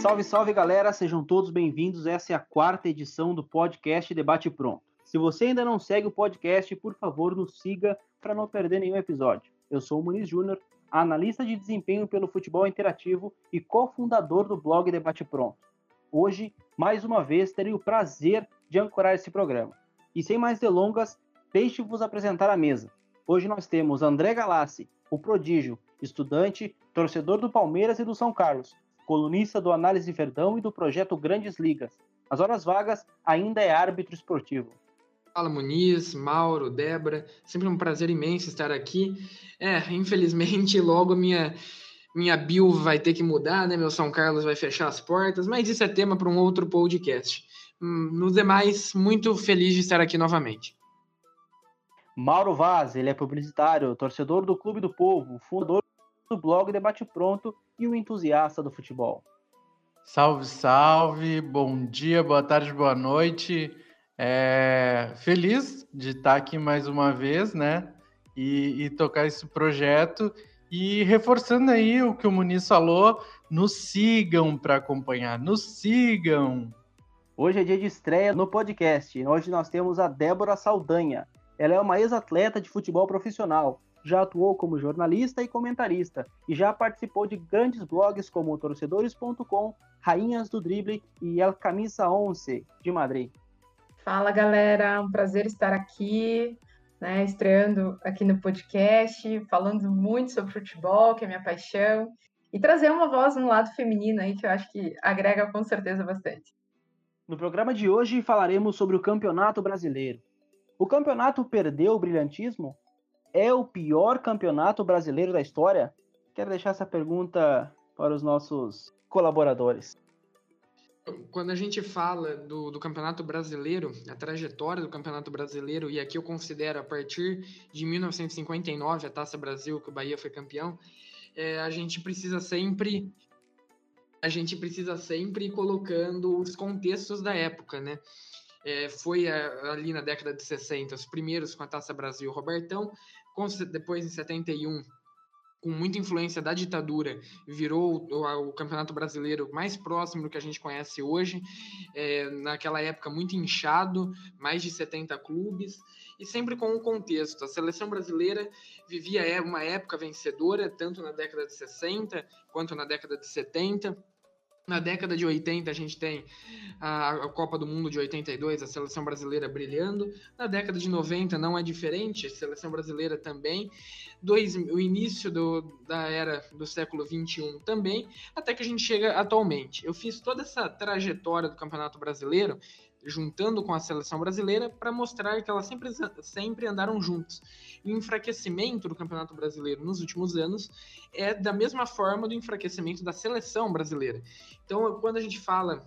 Salve, salve galera, sejam todos bem-vindos. Essa é a quarta edição do podcast Debate Pronto. Se você ainda não segue o podcast, por favor, nos siga para não perder nenhum episódio. Eu sou o Muniz Júnior, analista de desempenho pelo futebol interativo e cofundador do blog Debate Pronto. Hoje, mais uma vez, terei o prazer de ancorar esse programa. E sem mais delongas, deixe-vos apresentar a mesa. Hoje nós temos André Galassi, o prodígio, estudante, torcedor do Palmeiras e do São Carlos, colunista do Análise Verdão e do projeto Grandes Ligas. As horas vagas ainda é árbitro esportivo. Fala Muniz, Mauro, Débora, sempre um prazer imenso estar aqui. É, infelizmente logo minha minha bio vai ter que mudar, né? Meu São Carlos vai fechar as portas, mas isso é tema para um outro podcast. Hum, nos demais, muito feliz de estar aqui novamente. Mauro Vaz, ele é publicitário, torcedor do Clube do Povo, fundador do blog Debate Pronto e o entusiasta do futebol. Salve, salve, bom dia, boa tarde, boa noite. É, feliz de estar aqui mais uma vez, né? E, e, tocar esse projeto. E reforçando aí o que o Muniz falou, nos sigam para acompanhar, nos sigam. Hoje é dia de estreia no podcast. Hoje nós temos a Débora Saldanha. Ela é uma ex-atleta de futebol profissional, já atuou como jornalista e comentarista e já participou de grandes blogs como torcedores.com, Rainhas do Drible e El Camisa 11 de Madrid. Fala galera, um prazer estar aqui, né, estreando aqui no podcast, falando muito sobre futebol, que é minha paixão, e trazer uma voz no lado feminino aí que eu acho que agrega com certeza bastante. No programa de hoje falaremos sobre o Campeonato Brasileiro. O campeonato perdeu o brilhantismo é o pior campeonato brasileiro da história? Quero deixar essa pergunta para os nossos colaboradores. Quando a gente fala do, do, Campeonato Brasileiro, a trajetória do Campeonato Brasileiro, e aqui eu considero a partir de 1959, a Taça Brasil, que o Bahia foi campeão, é, a gente precisa sempre a gente precisa sempre ir colocando os contextos da época, né? É, foi a, ali na década de 60 os primeiros com a Taça Brasil Robertão, depois em 71 com muita influência da ditadura, virou o, o, Campeonato Brasileiro mais próximo do que a gente conhece hoje. É, naquela época, muito inchado, mais de 70 clubes, e sempre com um contexto. A seleção brasileira vivia é, uma época vencedora, tanto na década de 60 quanto na década de 70 na década de 80, a gente tem a, Copa do Mundo de 82, a seleção brasileira brilhando. Na década de 90 não é diferente, a seleção brasileira também. Dois, o início do, da era do século 21 também, até que a gente chega atualmente. Eu fiz toda essa trajetória do Campeonato Brasileiro juntando com a seleção brasileira para mostrar que elas sempre, sempre andaram juntos. E o enfraquecimento do Campeonato Brasileiro nos últimos anos é da mesma forma do enfraquecimento da seleção brasileira. Então, quando a gente fala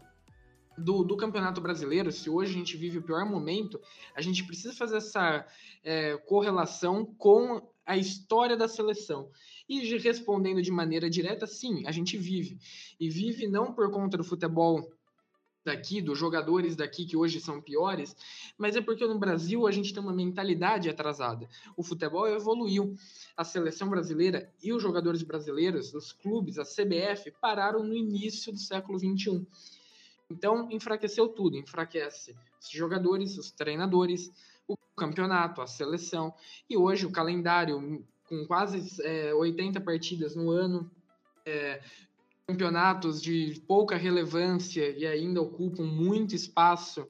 do, do, Campeonato Brasileiro, se hoje a gente vive o pior momento, a gente precisa fazer essa é, correlação com a história da seleção. E respondendo de maneira direta, sim, a gente vive. E vive não por conta do futebol daqui, dos jogadores daqui que hoje são piores, mas é porque no Brasil a gente tem uma mentalidade atrasada. O futebol evoluiu. A seleção brasileira e os jogadores brasileiros, os clubes, a CBF, pararam no início do século XXI. Então, enfraqueceu tudo. Enfraquece os jogadores, os treinadores, o campeonato, a seleção. E hoje o calendário, com quase é, 80 partidas no ano, é, campeonatos de pouca relevância e ainda ocupam muito espaço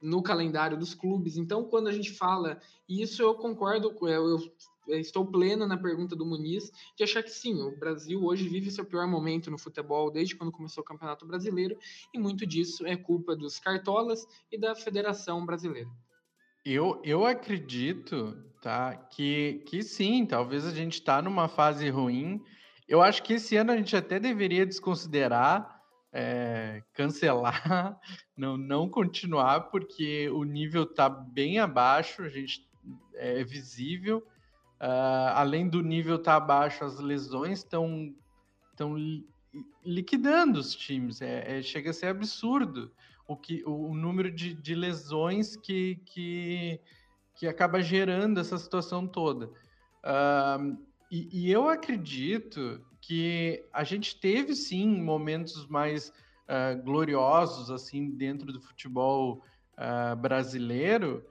no calendário dos clubes. Então, quando a gente fala isso, eu concordo, eu, estou pleno na pergunta do Muniz de achar que sim, o Brasil hoje vive seu pior momento no futebol desde quando começou o Campeonato Brasileiro e muito disso é culpa dos cartolas e da Federação Brasileira. Eu, eu acredito, tá, que, que sim, talvez a gente está numa fase ruim, eu acho que esse ano a gente até deveria desconsiderar, é, cancelar, não, não continuar, porque o nível está bem abaixo, a gente é visível. Uh, além do nível estar tá abaixo, as lesões estão estão liquidando os times. É, é, chega a ser absurdo o, que, o, o número de, de lesões que, que, que acaba gerando essa situação toda. Uh, e, e, eu acredito que a gente teve sim momentos mais uh, gloriosos assim dentro do futebol uh, brasileiro,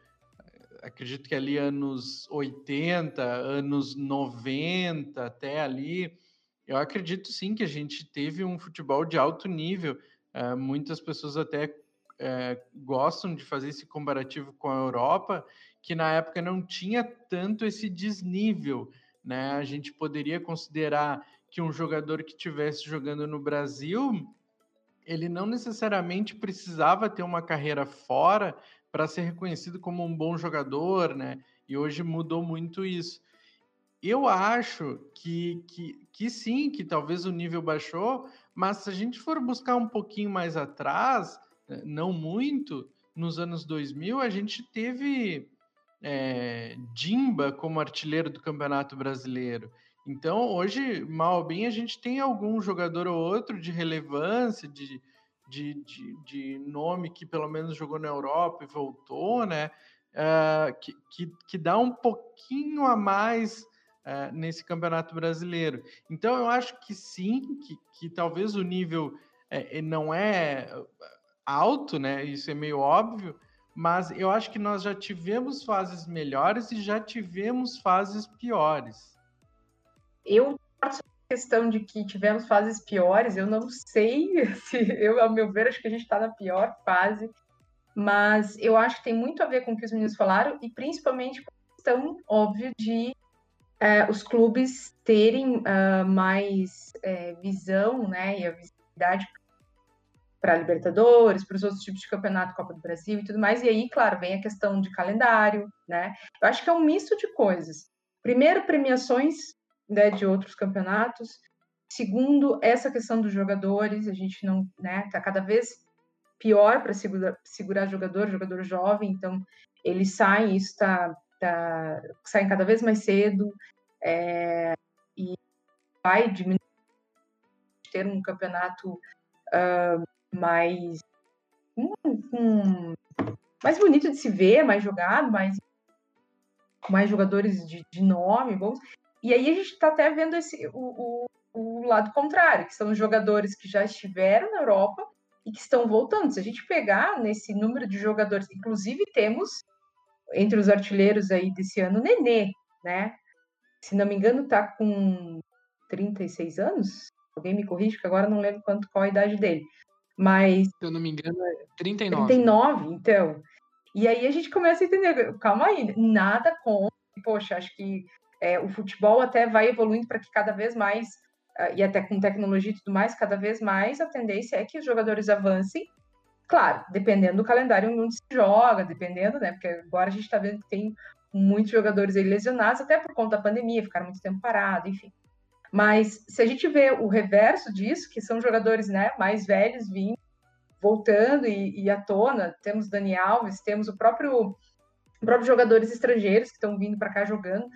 acredito que ali anos 80, anos 90, até ali, eu acredito sim que a gente teve um futebol de alto nível. Uh, muitas pessoas até uh, gostam de fazer esse comparativo com a Europa, que na época não tinha tanto esse desnível. Né? A gente poderia considerar que um jogador que estivesse jogando no Brasil, ele não necessariamente precisava ter uma carreira fora para ser reconhecido como um bom jogador, né? E hoje mudou muito isso. Eu acho que, que, que sim, que talvez o nível baixou, mas se a gente for buscar um pouquinho mais atrás, eh, não muito, nos anos 2000, a gente teve é, Dimba como artilheiro do Campeonato Brasileiro. Então, hoje, mal ou bem, a gente tem algum jogador ou outro de relevância, de, de, de, de nome que pelo menos jogou na Europa e voltou, né? Uh, que, que, que, dá um pouquinho a mais uh, nesse campeonato brasileiro. Então eu acho que sim, que, que talvez o nível uh, não é alto, né? Isso é meio óbvio, mas eu acho que nós já tivemos fases melhores e já tivemos fases piores. Eu questão de que tivemos fases piores, eu não sei se eu, ao meu ver, acho que a gente está na pior fase, mas eu acho que tem muito a ver com o que os meninos falaram e principalmente com a questão, óbvio, de é, os clubes terem uh, mais é, visão, né, e a visibilidade para Libertadores, para os outros tipos de campeonato, Copa do Brasil e tudo mais. E aí, claro, vem a questão de calendário, né? Eu acho que é um misto de coisas. Primeiro, premiações né, de outros campeonatos. Segundo, essa questão dos jogadores, a gente não, né, tá cada vez pior para segurar, segurar jogador, jogador jovem, então eles saem, isso tá, tá saem cada vez mais cedo é, e vai diminuir ter um campeonato uh, mais um, um, mais bonito de se ver, mais jogado, mais mais jogadores de, de nome bons. E aí a gente está até vendo esse, o, o, o, lado contrário, que são os jogadores que já estiveram na Europa e que estão voltando. Se a gente pegar nesse número de jogadores, inclusive temos entre os artilheiros aí desse ano, Nenê, né? Se não me engano, está com 36 anos. Alguém me corrige, que agora não lembro quanto, qual a idade dele. Mas. Se eu não me engano, é 39. 39, então. E aí a gente começa a entender, calma aí, nada com. Poxa, acho que é, o futebol até vai evoluindo para que cada vez mais, uh, e até com tecnologia e tudo mais, cada vez mais a tendência é que os jogadores avancem. Claro, dependendo do calendário onde se joga, dependendo, né? Porque agora a gente está vendo que tem muitos jogadores aí lesionados, até por conta da pandemia, ficaram muito tempo parados, enfim. Mas se a gente vê o reverso disso, que são jogadores né, mais velhos vindo, voltando e, e à tona, temos Dani Alves, temos o próprio, próprios jogadores estrangeiros que estão vindo para cá jogando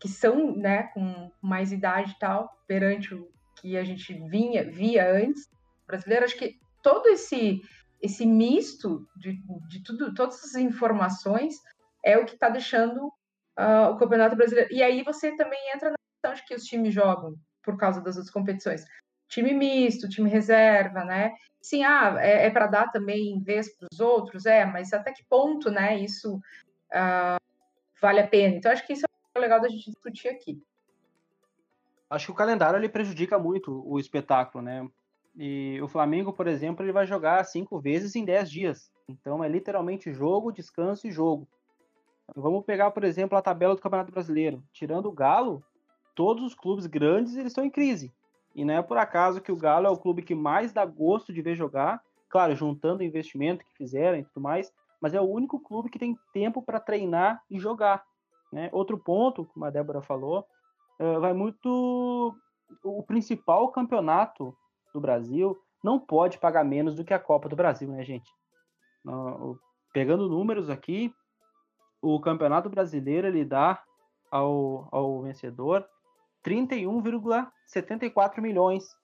que são, né, com mais idade e tal, perante o que a gente vinha, via antes, brasileiro, acho que todo esse esse misto de, de tudo, todas as informações é o que está deixando uh, o Campeonato Brasileiro. E aí você também entra na de que os times jogam por causa das outras competições. Time misto, time reserva, né? Sim, ah, é, é para dar também vez para os outros, é, mas até que ponto, né, isso uh, vale a pena? Então, acho que isso legal da gente discutir aqui. Acho que o calendário ele prejudica muito o espetáculo, né? E o Flamengo, por exemplo, ele vai jogar cinco vezes em dez dias. Então é literalmente jogo, descanso e jogo. Vamos pegar, por exemplo, a tabela do Campeonato Brasileiro. Tirando o Galo, todos os clubes grandes eles estão em crise. E não é por acaso que o Galo é o clube que mais dá gosto de ver jogar. Claro, juntando o investimento que fizeram e tudo mais, mas é o único clube que tem tempo para treinar e jogar. Né? Outro ponto, como a Débora falou, uh, vai muito. O principal campeonato do Brasil não pode pagar menos do que a Copa do Brasil, né, gente? Pegando números aqui, o Campeonato Brasileiro ele dá ao, ao vencedor 31,74 milhões.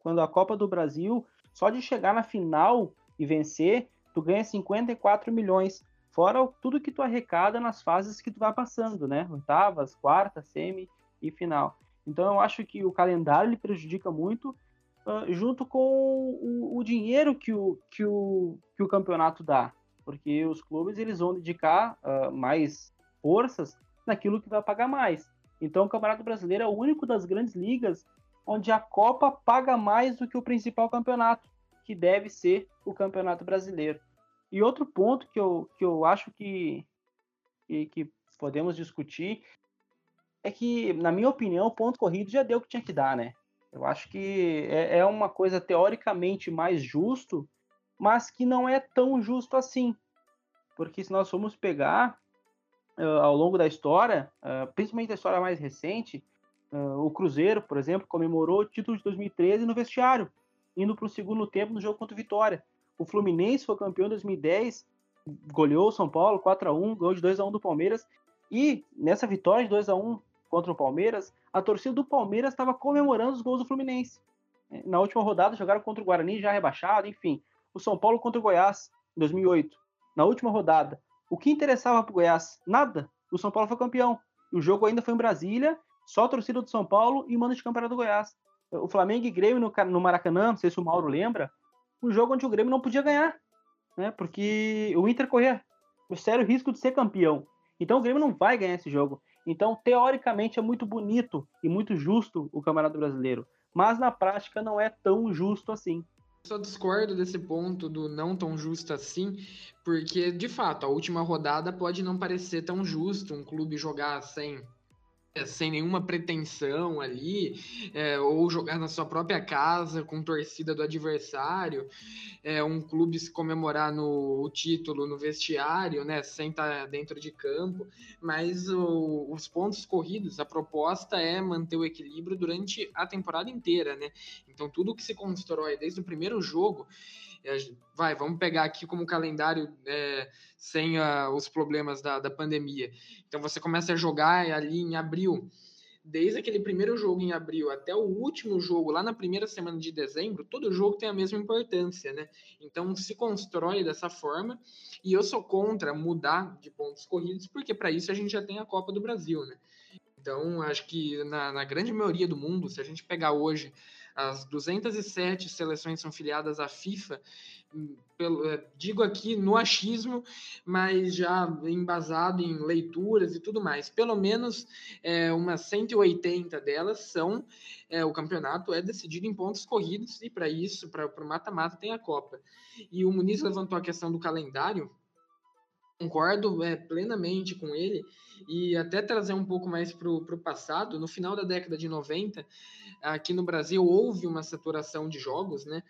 Quando a Copa do Brasil, só de chegar na final e vencer, tu ganha 54 milhões. Fora tudo que tu arrecada nas fases que tu vai passando, né? Oitavas, quarta, semi e final. Então eu acho que o calendário ele prejudica muito junto com o, o, dinheiro que o, que, o, que o campeonato dá. Porque os clubes eles vão dedicar uh, mais forças naquilo que vai pagar mais. Então o Campeonato Brasileiro é o único das grandes ligas onde a Copa paga mais do que o principal campeonato, que deve ser o Campeonato Brasileiro. E outro ponto que eu, que eu acho que, que, que podemos discutir é que, na minha opinião, o ponto corrido já deu o que tinha que dar, né? Eu acho que é, é uma coisa teoricamente mais justo, mas que não é tão justo assim. Porque se nós formos pegar ao longo da história, principalmente a história mais recente, o Cruzeiro, por exemplo, comemorou o título de 2013 no vestiário, indo para o segundo tempo no jogo contra o Vitória. O Fluminense foi campeão em 2010, goleou o São Paulo 4 a 1 ganhou de 2 a 1 do Palmeiras. E nessa vitória de 2 a 1 contra o Palmeiras, a torcida do Palmeiras estava comemorando os gols do Fluminense. Na última rodada jogaram contra o Guarani já rebaixado, enfim. O São Paulo contra o Goiás em 2008. Na última rodada, o que interessava para o Goiás? Nada. O São Paulo foi campeão. O jogo ainda foi em Brasília, só a torcida do São Paulo e mando de campeonato do Goiás. O Flamengo e Grêmio no, no Maracanã, não sei se o Mauro lembra, um jogo onde o Grêmio não podia ganhar, né? Porque o Inter corria o sério risco de ser campeão. Então o Grêmio não vai ganhar esse jogo. Então, teoricamente, é muito bonito e muito justo o Campeonato Brasileiro. Mas na prática não é tão justo assim. Só discordo desse ponto do não tão justo assim, porque de fato a última rodada pode não parecer tão justo um clube jogar sem sem nenhuma pretensão ali, é, ou jogar na sua própria casa com torcida do adversário, é, um clube se comemorar no o título no vestiário, né, sem estar dentro de campo, mas o, os pontos corridos, a proposta é manter o equilíbrio durante a temporada inteira, né? Então tudo que se constrói desde o primeiro jogo vai, vamos pegar aqui como calendário é, sem uh, os problemas da, da pandemia. Então você começa a jogar ali em abril, desde aquele primeiro jogo em abril até o último jogo lá na primeira semana de dezembro, todo jogo tem a mesma importância, né? Então se constrói dessa forma e eu sou contra mudar de pontos corridos, porque para isso a gente já tem a Copa do Brasil, né? Então acho que na, na grande maioria do mundo, se a gente pegar hoje as 207 seleções são filiadas à FIFA. Pelo, é, digo aqui no achismo, mas já embasado em leituras e tudo mais. Pelo menos é, umas 180 delas são. É, o campeonato é decidido em pontos corridos, e para isso, para o mata-mata, tem a Copa. E o Muniz levantou a questão do calendário concordo é, plenamente com ele e até trazer um pouco mais para o passado. No final da década de 90, aqui no Brasil houve uma saturação de jogos, né?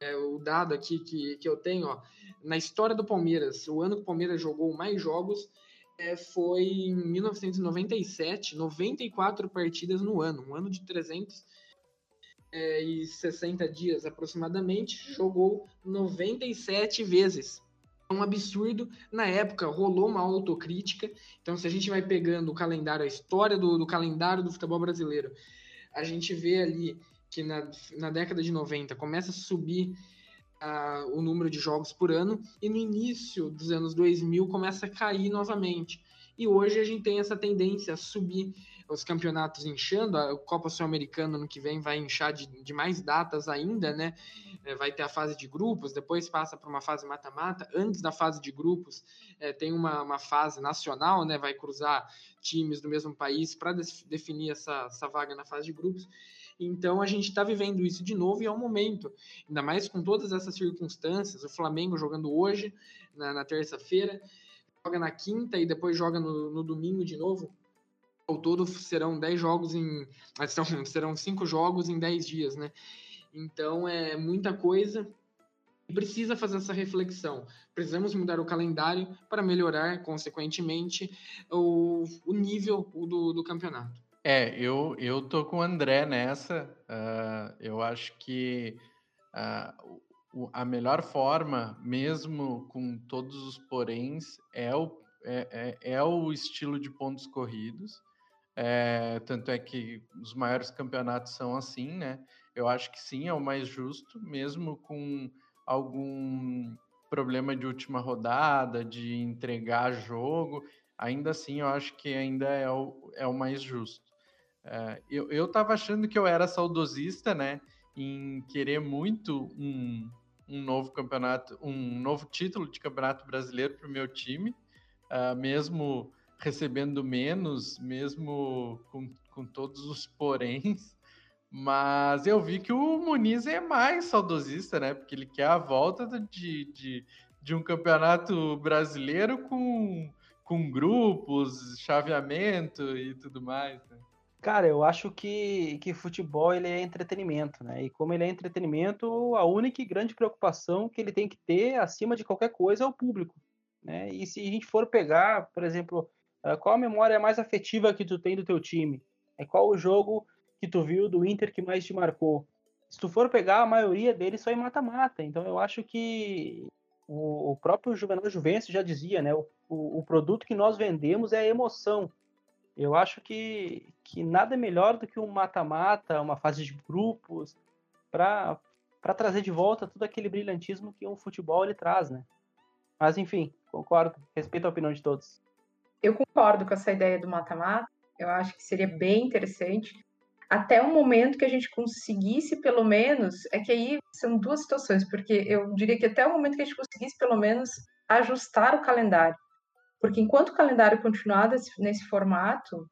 É, o dado aqui que, que eu tenho, ó, na história do Palmeiras, o ano que o Palmeiras jogou mais jogos é, foi em 1997, 94 partidas no ano, um ano de 360 é, dias aproximadamente, jogou 97 vezes um absurdo. Na época rolou uma autocrítica. Então, se a gente vai pegando o calendário, a história do, do calendário do futebol brasileiro, a gente vê ali que na, na década de 90 começa a subir uh, o número de jogos por ano e no início dos anos 2000 começa a cair novamente. E hoje a gente tem essa tendência a subir os campeonatos inchando, a Copa Sul-Americana no que vem vai inchar de, de mais datas ainda, né? É, vai ter a fase de grupos, depois passa para uma fase mata-mata. Antes da fase de grupos, é, tem uma, uma fase nacional, né? Vai cruzar times do mesmo país para definir essa, essa vaga na fase de grupos. Então a gente está vivendo isso de novo e é um momento, ainda mais com todas essas circunstâncias. O Flamengo jogando hoje, na, na terça-feira, joga na quinta e depois joga no, no domingo de novo ao todo serão 10 jogos em. São, serão 5 jogos em 10 dias, né? Então é muita coisa. Precisa fazer essa reflexão. Precisamos mudar o calendário para melhorar, consequentemente, o, o nível do, do campeonato. É, eu, eu tô com o André nessa. Uh, eu acho que uh, a melhor forma, mesmo com todos os poréns, é o, é, é, é o estilo de pontos corridos. É, tanto é que os maiores campeonatos são assim, né? Eu acho que sim, é o mais justo, mesmo com algum problema de última rodada, de entregar jogo, ainda assim eu acho que ainda é o, é o mais justo. É, eu, eu tava achando que eu era saudosista, né? em querer muito um, um novo campeonato, um novo título de campeonato brasileiro para o meu time, uh, mesmo recebendo menos, mesmo com, com todos os poréns. Mas eu vi que o Muniz é mais saudosista, né? Porque ele quer a volta de, de, de um campeonato brasileiro com, com grupos, chaveamento e tudo mais. Né? Cara, eu acho que, que futebol ele é entretenimento, né? E como ele é entretenimento, a única e grande preocupação que ele tem que ter acima de qualquer coisa é o público, né? E se a gente for pegar, por exemplo, qual a memória mais afetiva que tu tem do teu time? É qual o jogo que tu viu do Inter que mais te marcou. Se tu for pegar, a maioria deles só em mata-mata. Então eu acho que o, o próprio Juvenal Juvencio já dizia, né? O, o, o, produto que nós vendemos é a emoção. Eu acho que, que nada melhor do que um mata-mata, uma fase de grupos, para trazer de volta todo aquele brilhantismo que um futebol ele traz, né? Mas enfim, concordo, respeito a opinião de todos. Eu concordo com essa ideia do mata-mata. Eu acho que seria bem interessante até o momento que a gente conseguisse, pelo menos, é que aí são duas situações, porque eu diria que até o momento que a gente conseguisse, pelo menos, ajustar o calendário. Porque enquanto o calendário continuar nesse, formato,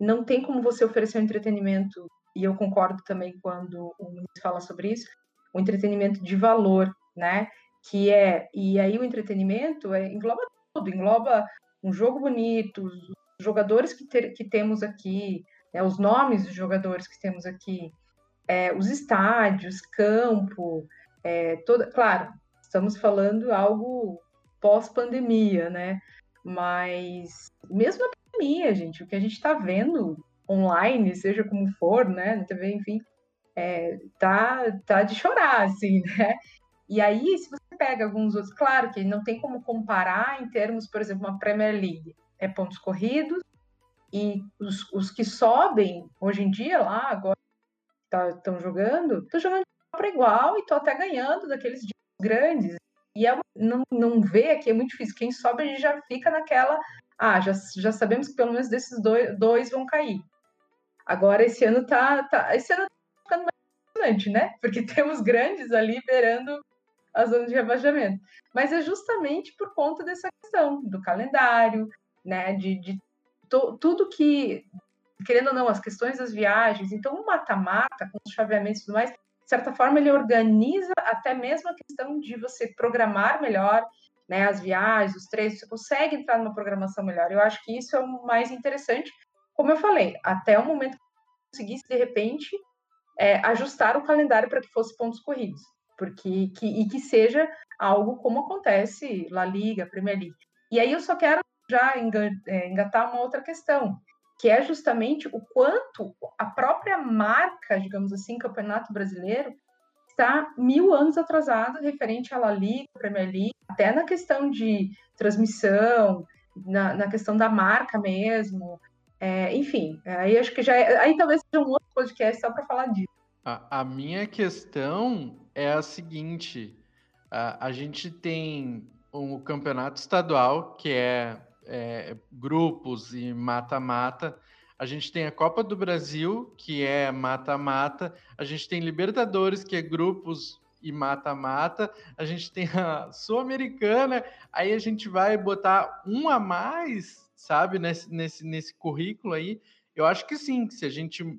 não tem como você oferecer um entretenimento, e eu concordo também quando o ministro fala sobre isso, um entretenimento de valor, né? Que é, e aí o entretenimento é, engloba tudo, engloba um jogo bonito, os jogadores que, ter, que temos aqui, né, os nomes dos jogadores que temos aqui, é, os estádios, campo, é, toda, claro, estamos falando algo pós-pandemia, né? Mas mesmo na pandemia, gente, o que a gente está vendo online, seja como for, né, na TV, enfim, é, tá, tá de chorar, assim, né? E aí, se você pega alguns outros, claro que não tem como comparar em termos, por exemplo, uma Premier League, é pontos corridos, e os, os que sobem hoje em dia lá, agora estão tá, jogando, estão jogando para igual e estão até ganhando daqueles grandes. E é, não, não vê aqui é muito difícil. Quem sobe, a gente já fica naquela. Ah, já, já sabemos que pelo menos desses dois, dois vão cair. Agora, esse ano tá, tá. Esse ano tá ficando mais impressionante, né? Porque temos grandes ali beirando a zona de rebaixamento. Mas é justamente por conta dessa questão do calendário, né? De, de to, tudo que, querendo ou não, as questões das viagens, então o mata-mata, com os chaveamentos e tudo mais, de certa forma ele organiza até mesmo a questão de você programar melhor né, as viagens, os treinos, você consegue entrar numa programação melhor. Eu acho que isso é o mais interessante, como eu falei, até o momento que conseguisse, de repente, é, ajustar o calendário para que fosse pontos corridos, porque que, e que seja algo como acontece La Liga, Premier League. E aí eu só quero já é, engatar uma outra questão, que é justamente o quanto a própria marca, digamos assim, Campeonato Brasileiro, está mil anos atrasado referente à La Liga, Premier League, até na questão de transmissão, na, na questão da marca mesmo, é, enfim, aí acho que já é, aí talvez seja um outro podcast só para falar disso. A, a, minha questão é a seguinte: a, a gente tem um campeonato estadual que é é, grupos e mata-mata. A gente tem a Copa do Brasil, que é mata-mata. A gente tem Libertadores, que é grupos e mata-mata. A gente tem a Sul-Americana. Aí a gente vai botar um a mais, sabe, nesse, nesse, nesse currículo aí. Eu acho que sim, se a gente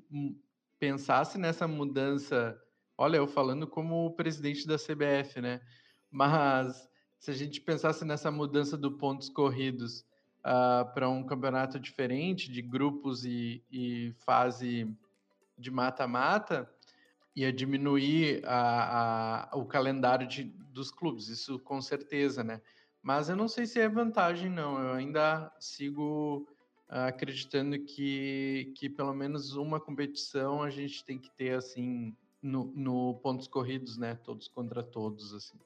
pensasse nessa mudança. Olha, eu falando como o presidente da CBF, né? Mas se a gente pensasse nessa mudança do pontos corridos uh, ah, para um campeonato diferente, de grupos e, e fase de mata-mata, ia diminuir a, a, o calendário de, dos clubes, isso com certeza, né? Mas eu não sei se é vantagem, não. Eu ainda sigo acreditando que, que pelo menos uma competição a gente tem que ter, assim, no, no pontos corridos, né? Todos contra todos, assim.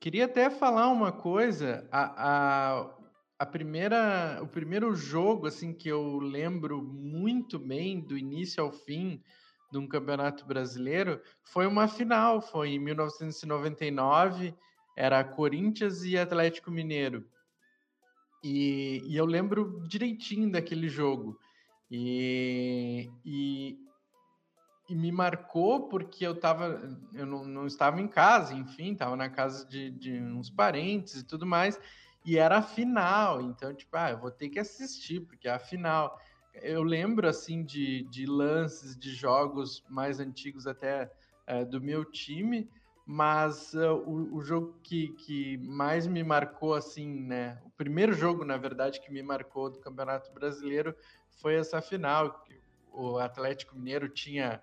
Queria até falar uma coisa. A, a, a primeira, o primeiro jogo assim que eu lembro muito bem do início ao fim de um campeonato brasileiro foi uma final, foi em 1999, era Corinthians e Atlético Mineiro. E, e eu lembro direitinho daquele jogo. E, e e me marcou porque eu tava, eu não, não estava em casa, enfim, estava na casa de, de, uns parentes e tudo mais, e era a final, então, tipo, ah, eu vou ter que assistir, porque é a final. Eu lembro, assim, de, de lances de jogos mais antigos até é, do meu time, mas uh, o, o, jogo que, que mais me marcou, assim, né, o primeiro jogo, na verdade, que me marcou do Campeonato Brasileiro foi essa final, o Atlético Mineiro tinha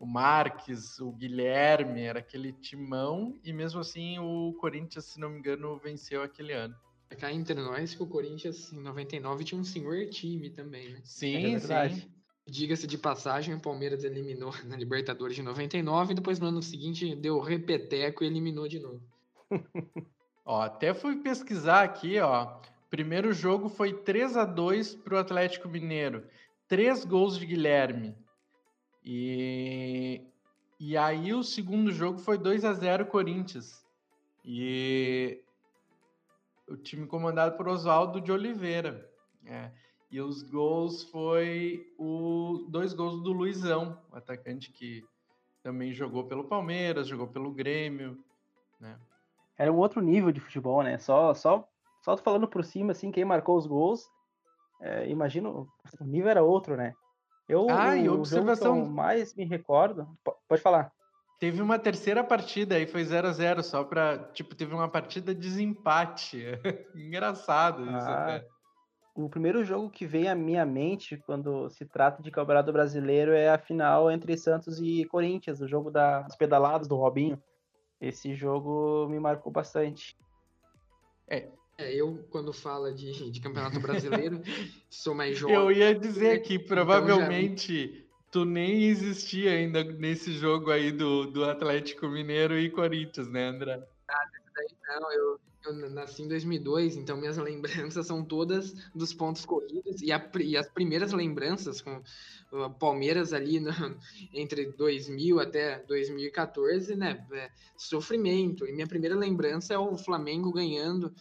o Marques, o Guilherme, era aquele timão, e mesmo assim o Corinthians, se não me engano, venceu aquele ano. É cá entre nós que o Corinthians em 99 tinha um senhor time também, né? Sim, é sim. Diga-se de passagem, o Palmeiras eliminou na Libertadores de 99 e depois no ano seguinte deu repeteco e eliminou de novo. ó, até fui pesquisar aqui, ó. Primeiro jogo foi 3 a 2 para o Atlético Mineiro. Três gols de Guilherme. E, e aí o segundo jogo foi 2 a 0 Corinthians. E o time comandado por Oswaldo de Oliveira. É. E os gols foi o dois gols do Luizão, atacante que também jogou pelo Palmeiras, jogou pelo Grêmio, né? Era um outro nível de futebol, né? Só só só falando por cima assim, quem marcou os gols, é, imagino o nível era outro, né? Eu, ah, e observação. eu mais me recordo. Pode falar. Teve uma terceira partida aí, foi 0 a 0 só pra. Tipo, teve uma partida de desempate. Engraçado isso ah, até. O primeiro jogo que vem à minha mente quando se trata de Campeonato Brasileiro é a final entre Santos e Corinthians, o jogo das pedaladas do Robinho. Esse jogo me marcou bastante. É, é, eu, quando fala de, de campeonato brasileiro, sou mais jovem. Eu ia dizer né? que provavelmente então já... tu nem existia ainda nesse jogo aí do, do Atlético Mineiro e Corinthians, né, André? Ah, daí não, eu, eu nasci em 2002, então minhas lembranças são todas dos pontos corridos e, a, e as primeiras lembranças com Palmeiras ali no, entre 2000 até 2014, né? É, sofrimento. E minha primeira lembrança é o Flamengo ganhando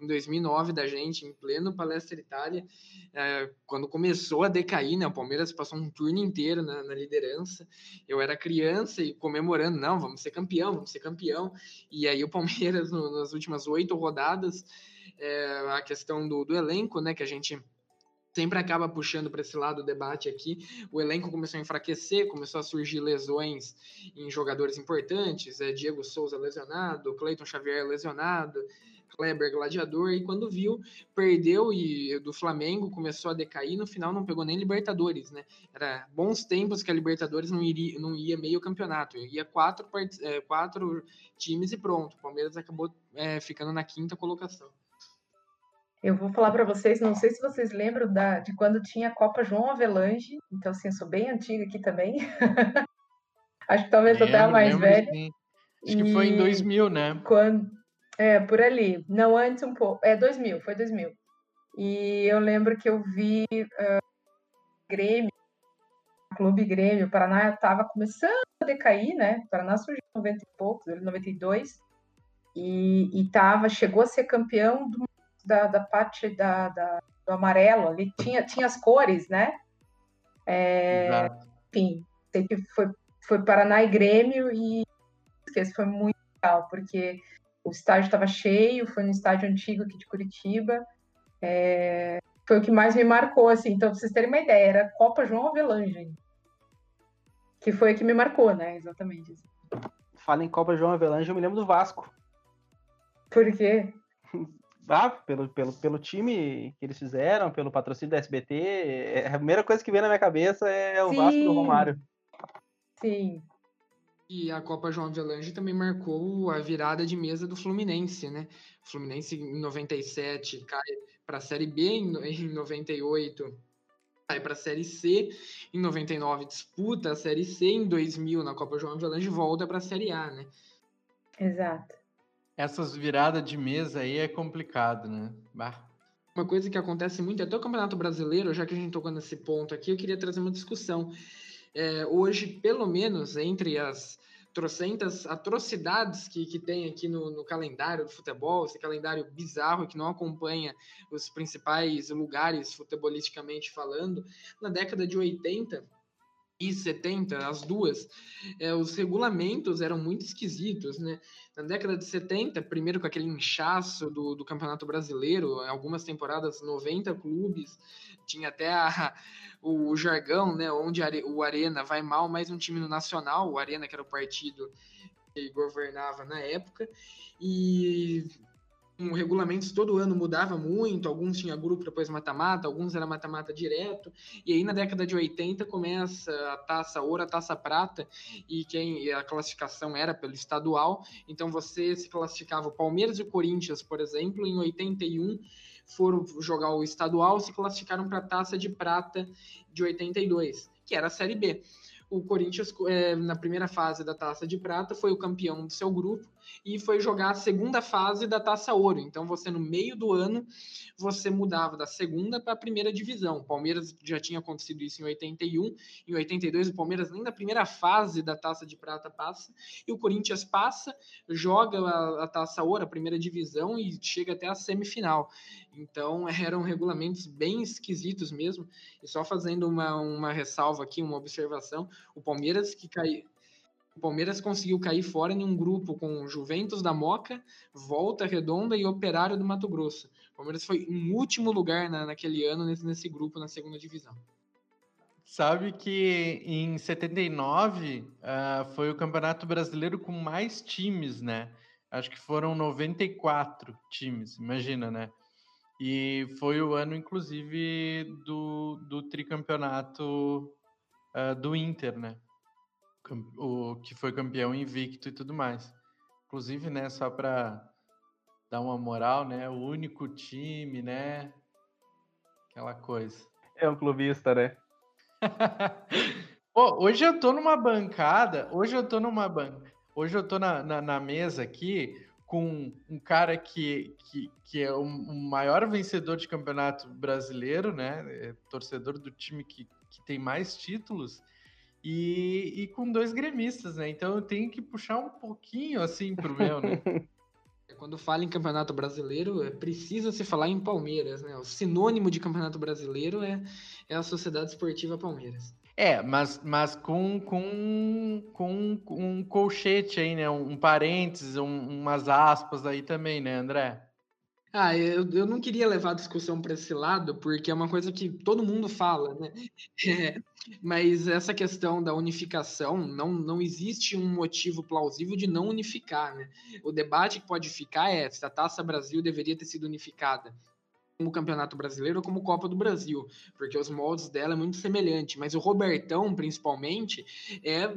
em 2009 da gente, em pleno Palestra Itália, é, quando começou a decair, né? O Palmeiras passou um turno inteiro na, na, liderança. Eu era criança e comemorando, não, vamos ser campeão, vamos ser campeão. E aí o Palmeiras, no, nas últimas oito rodadas, é, a questão do, do elenco, né? Que a gente sempre acaba puxando para esse lado o debate aqui. O elenco começou a enfraquecer, começou a surgir lesões em jogadores importantes, é, Diego Souza lesionado, Cleiton Xavier lesionado, Kleber gladiador, e quando viu, perdeu e do Flamengo começou a decair, no final não pegou nem Libertadores, né? Era bons tempos que a Libertadores não, iria, não ia meio campeonato, ia quatro, é, quatro times e pronto. O Palmeiras acabou é, ficando na quinta colocação. Eu vou falar para vocês, não sei se vocês lembram da, de quando tinha a Copa João Avelange, então assim, eu sou bem antiga aqui também. Acho que talvez lembro, até a mais velha. Sim. Acho e... que foi em 2000, né? Quando, é, por ali. Não, antes um pouco. É, 2000, foi 2000. E eu lembro que eu vi uh, Grêmio, Clube Grêmio, o Paraná estava começando a decair, né? O Paraná surgiu em 90 e poucos, ele 92. E, e tava, chegou a ser campeão do, da, da parte da, da, do amarelo ali. Tinha, tinha as cores, né? É, enfim, sei que foi, foi Paraná e Grêmio e esse foi muito legal, porque o estádio estava cheio, foi no estádio antigo aqui de Curitiba. É, foi o que mais me marcou, assim. Então, pra vocês terem uma ideia, era Copa João Avelange. Que foi o que me marcou, né? Exatamente. Fala em Copa João Avelange, eu me lembro do Vasco. Por quê? Ah, pelo, pelo, pelo time que eles fizeram, pelo patrocínio da SBT. É, a primeira coisa que vem na minha cabeça é o Sim. Vasco do Romário. Sim, e a Copa João Avelange também marcou a virada de mesa do Fluminense, né? O Fluminense em 97 cai para a Série B, em 98 cai para a Série C, em 99 disputa a Série C, em 2000 na Copa João Avelange volta para a Série A, né? Exato. Essas viradas de mesa aí é complicado, né? Bah. Uma coisa que acontece muito, até o Campeonato Brasileiro, já que a gente tocou nesse ponto aqui, eu queria trazer uma discussão é, hoje, pelo menos entre as trocentas atrocidades que, que tem aqui no, no, calendário do futebol, esse calendário bizarro que não acompanha os principais lugares futebolisticamente falando, na década de 80, e 70, as duas, é, os regulamentos eram muito esquisitos, né? Na década de 70, primeiro com aquele inchaço do, do Campeonato Brasileiro, algumas temporadas 90 clubes, tinha até a, o jargão, né, onde o Arena vai mal, mais um time no Nacional, o Arena que era o partido que governava na época, e regulamentos todo ano mudava muito, alguns tinha grupo depois mata-mata, alguns era mata-mata direto, e aí na década de 80 começa a taça ouro, a taça prata, e quem a classificação era pelo estadual, então você se classificava Palmeiras e Corinthians, por exemplo, em 81 foram jogar o estadual, se classificaram para a taça de prata de 82, que era a Série B. O Corinthians, é, na primeira fase da Taça de Prata, foi o campeão do seu grupo e foi jogar a segunda fase da Taça Ouro. Então, você, no meio do ano, você mudava da segunda para a primeira divisão. O Palmeiras já tinha acontecido isso em 81. Em 82, o Palmeiras nem da primeira fase da Taça de Prata passa. E o Corinthians passa, joga a, a Taça Ouro, a primeira divisão, e chega até a semifinal. Então, eram regulamentos bem esquisitos mesmo. E só fazendo uma, uma ressalva aqui, uma observação: o Palmeiras que caiu. O Palmeiras conseguiu cair fora em um grupo com Juventus da Moca, Volta Redonda e Operário do Mato Grosso. O Palmeiras foi em último lugar na, naquele ano nesse, nesse grupo na segunda divisão. Sabe que em 79 uh, ah, foi o Campeonato Brasileiro com mais times, né? Acho que foram 94 times, imagina, né? E foi o ano, inclusive, do, do tricampeonato uh, do Inter, né? O que foi campeão invicto e tudo mais. Inclusive, né, só para dar uma moral, né? O único time, né? Aquela coisa. É um clubista, né? Pô, hoje eu tô numa bancada, hoje eu tô numa ban... hoje eu tô na, na, na mesa aqui com um cara que, que, que é o maior vencedor de campeonato brasileiro, né? É torcedor do time que, que tem mais títulos, e, e com dois gremistas, né? Então eu tenho que puxar um pouquinho assim pro meu, né? Quando fala em campeonato brasileiro, é, precisa se falar em Palmeiras, né? O sinônimo de campeonato brasileiro é, é a Sociedade Esportiva Palmeiras. É, mas, mas com, com, com, um colchete aí, né? Um, um parênteses, um, umas aspas aí também, né, André? Ah, eu, eu não queria levar a discussão para esse lado, porque é uma coisa que todo mundo fala, né? É, mas essa questão da unificação, não, não existe um motivo plausível de não unificar, né? O debate que pode ficar é se a Taça Brasil deveria ter sido unificada como Campeonato Brasileiro ou como Copa do Brasil, porque os moldes dela é muito semelhante, mas o Robertão, principalmente, é, é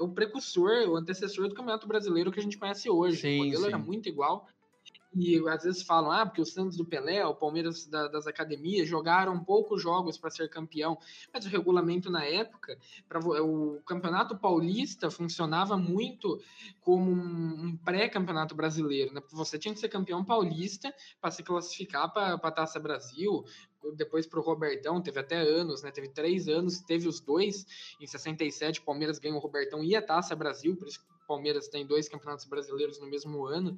o precursor, o antecessor do Campeonato Brasileiro que a gente conhece hoje. Sim, o modelo sim. era muito igual, e às vezes falam, ah, porque o Santos do Pelé, o Palmeiras da, das academias jogaram poucos jogos para ser campeão, mas o regulamento na época, para o Campeonato Paulista funcionava muito como um, pré-campeonato brasileiro, né? Você tinha que ser campeão paulista para se classificar para a Taça Brasil, depois para o Robertão, teve até anos, né? Teve três anos, teve os dois. Em 67, o Palmeiras ganhou o Robertão e a Taça Brasil, por isso que o Palmeiras tem dois campeonatos brasileiros no mesmo ano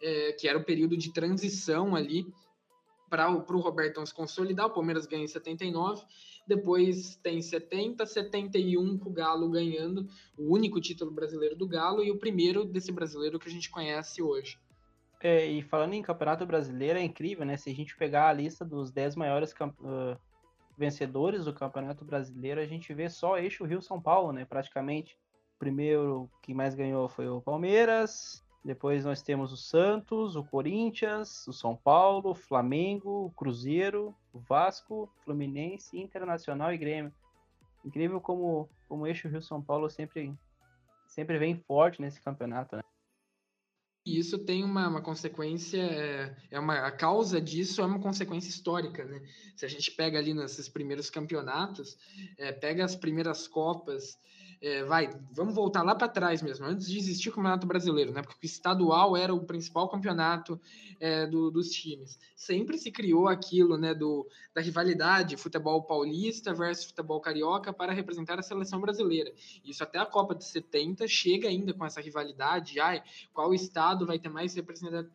é, que era o período de transição ali para o Robertão se consolidar. O Palmeiras ganha em 79, depois tem 70, 71 com o Galo ganhando o único título brasileiro do Galo e o primeiro desse brasileiro que a gente conhece hoje. É, e falando em Campeonato Brasileiro, é incrível, né? Se a gente pegar a lista dos 10 maiores vencedores do Campeonato Brasileiro, a gente vê só eixo Rio-São Paulo, né? Praticamente. O primeiro que mais ganhou foi o Palmeiras, depois nós temos o Santos, o Corinthians, o São Paulo, o Flamengo, o Cruzeiro, o Vasco, Fluminense, Internacional e Grêmio. Incrível como, como o eixo Rio-São Paulo sempre, sempre vem forte nesse campeonato, né? Isso tem uma, uma consequência, é, é uma, a causa disso é uma consequência histórica, né? Se a gente pega ali nesses primeiros campeonatos, é, pega as primeiras Copas é, vai, vamos voltar lá para trás mesmo, antes de existir o Campeonato Brasileiro, né? Porque o estadual era o principal campeonato é, do, dos times. Sempre se criou aquilo, né? Do, da rivalidade, futebol paulista versus futebol carioca para representar a seleção brasileira. Isso até a Copa de 70 chega ainda com essa rivalidade. Ai, qual estado vai ter mais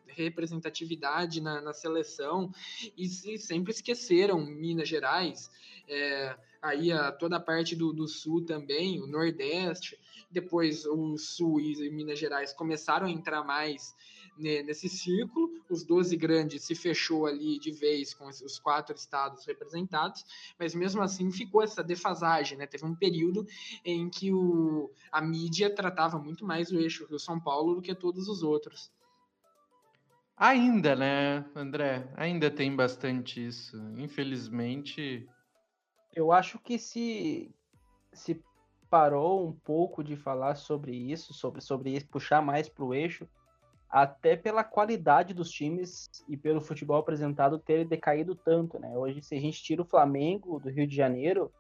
representatividade na, na seleção? E, e sempre esqueceram Minas Gerais. É, aí a, toda a parte do, do sul também, o nordeste, depois o sul e Minas Gerais começaram a entrar mais nesse círculo, os 12 grandes se fechou ali de vez com os quatro estados representados, mas mesmo assim ficou essa defasagem, né? Teve um período em que o, a mídia tratava muito mais o eixo Rio-São Paulo do que todos os outros. Ainda, né, André? Ainda tem bastante isso. Infelizmente. Eu acho que se, se parou um pouco de falar sobre isso, sobre, sobre puxar mais para o eixo, até pela qualidade dos times e pelo futebol apresentado ter decaído tanto, né? Hoje, se a gente tira o Flamengo do Rio de Janeiro,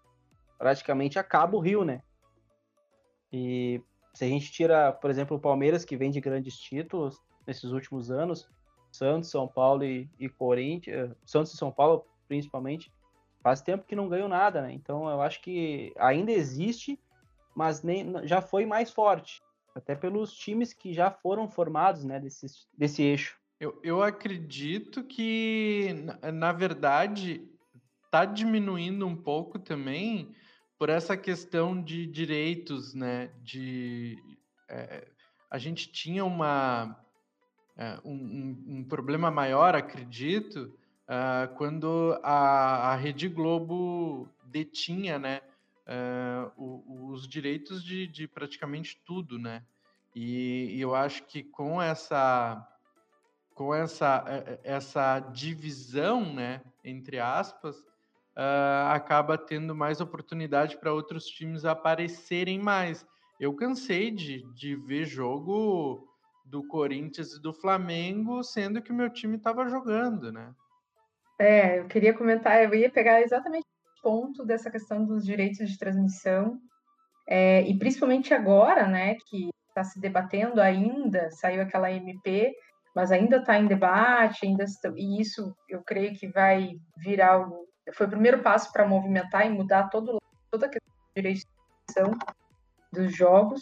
praticamente acaba o Rio, né? E se a gente tira, por exemplo, o Palmeiras, que vem de grandes títulos nesses últimos anos, Santos, São Paulo e, e Corinthians, Santos e São Paulo principalmente, faz tempo que não ganham nada, né? Então eu acho que ainda existe, mas nem, já foi mais forte até pelos times que já foram formados né, desse, desse eixo. Eu, eu acredito que, na, verdade, está diminuindo um pouco também por essa questão de direitos, né? De, é, a gente tinha uma, é, um, um, problema maior, acredito, uh, quando a, a Rede Globo detinha, né? uh, os direitos de, de, praticamente tudo, né? E, e, eu acho que com essa com essa, essa divisão, né, entre aspas, uh, acaba tendo mais oportunidade para outros times aparecerem mais. Eu cansei de, de ver jogo do Corinthians e do Flamengo, sendo que o meu time estava jogando, né? É, eu queria comentar, eu ia pegar exatamente ponto dessa questão dos direitos de transmissão, é, e principalmente agora, né, que está se debatendo ainda, saiu aquela MP, mas ainda está em debate, ainda e isso eu creio que vai virar algo. Foi o primeiro passo para movimentar e mudar todo, toda a questão de direitos de transmissão dos jogos.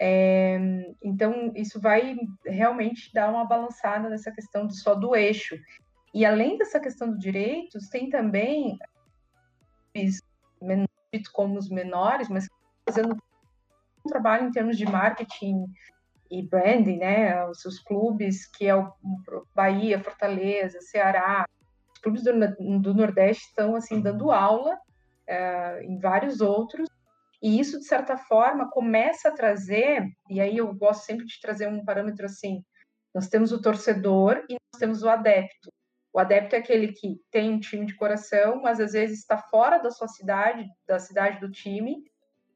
É, então, isso vai realmente dar uma balançada nessa questão do, só do eixo. E além dessa questão dos direitos, tem também como os menores, mas fazendo um trabalho em termos de marketing e branding, né? Os seus clubes, que é o Bahia, Fortaleza, Ceará, os clubes do, do Nordeste estão assim dando aula é, em vários outros. E isso, de certa forma, começa a trazer, e aí eu gosto sempre de trazer um parâmetro assim: nós temos o torcedor e nós temos o adepto. O adepto é aquele que tem um time de coração, mas às vezes está fora da sua cidade, da cidade do time,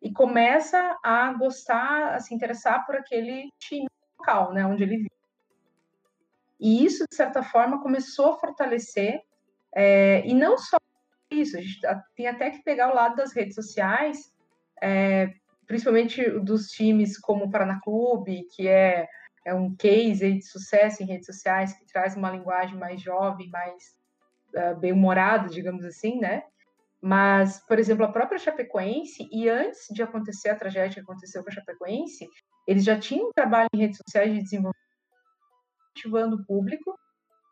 e começa a gostar, a se interessar por aquele time local, né, onde ele vive. E isso, de certa forma, começou a fortalecer, é, e não só isso, a gente tem até que pegar o lado das redes sociais, é, principalmente dos times como o Paraná Clube, que é é um case de sucesso em redes sociais que traz uma linguagem mais jovem, mais uh, bem-humorada, digamos assim, né? Mas, por exemplo, a própria Chapecoense, e antes de acontecer a tragédia que aconteceu com a Chapecoense, eles já tinham um trabalho em redes sociais de desenvolvimento ativando o público,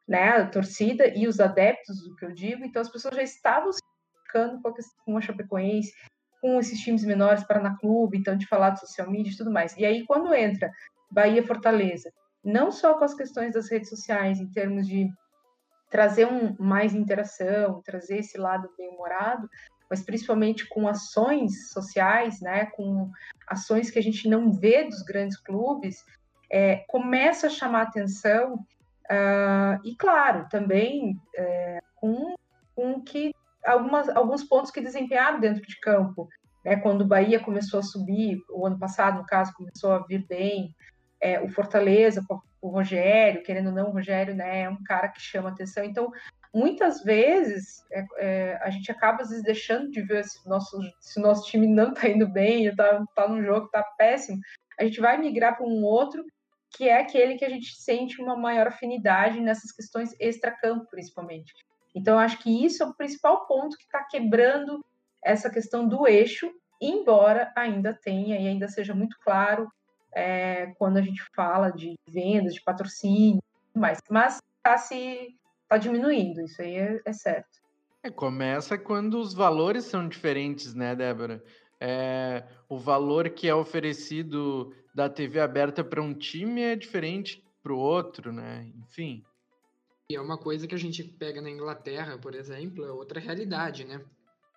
né, a torcida e os adeptos, do que eu digo, então as pessoas já estavam se ficando com a Chapecoense, com esses times menores para na clube, então de falar de social media e tudo mais. E aí, quando entra Bahia Fortaleza, não só com as questões das redes sociais, em termos de trazer um, mais interação, trazer esse lado bem-humorado, mas principalmente com ações sociais, né, com ações que a gente não vê dos grandes clubes, é, começa a chamar atenção uh, e, claro, também é, com, com que algumas, alguns pontos que desempenharam dentro de campo. Né, quando o Bahia começou a subir, o ano passado, no caso, começou a vir bem, é, o Fortaleza, o Rogério, querendo ou não, o Rogério né, é um cara que chama atenção. Então, muitas vezes, é, é, a gente acaba às vezes deixando de ver se, nosso, se o nosso time não está indo bem, está tá num jogo que está péssimo, a gente vai migrar para um outro que é aquele que a gente sente uma maior afinidade nessas questões extra-campo, principalmente. Então, acho que isso é o principal ponto que está quebrando essa questão do eixo, embora ainda tenha e ainda seja muito claro é, quando a gente fala de vendas, de patrocínio, mais. Mas está se tá diminuindo, isso aí é, é certo. É, começa quando os valores são diferentes, né, Débora? É, o valor que é oferecido da TV aberta para um time é diferente para o outro, né? Enfim. E é uma coisa que a gente pega na Inglaterra, por exemplo, é outra realidade, né?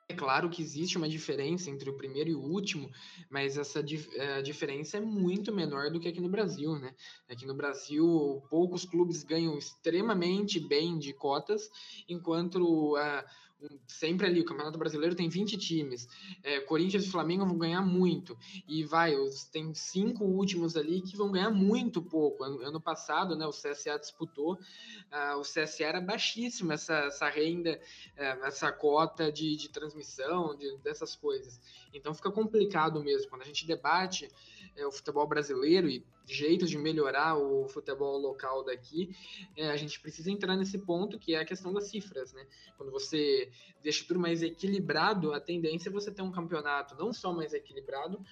É claro que existe uma diferença entre o primeiro e o último, mas essa eh, a diferença é muito menor do que aqui no Brasil, né? Aqui no Brasil, poucos clubes ganham extremamente bem de cotas, enquanto a sempre ali, o Campeonato Brasileiro tem 20 times. É, Corinthians e Flamengo vão ganhar muito. E vai, os, tem cinco últimos ali que vão ganhar muito pouco. Ano, ano passado, né, o CSA disputou, uh, o CSA era baixíssimo essa, essa renda, uh, essa cota de, de transmissão, de, dessas coisas. Então fica complicado mesmo. Quando a gente debate é, o futebol brasileiro e jeitos de melhorar o futebol local daqui, é, a gente precisa entrar nesse ponto que é a questão das cifras, né? Quando você deixa tudo mais equilibrado, a tendência é você ter um campeonato não só mais equilibrado,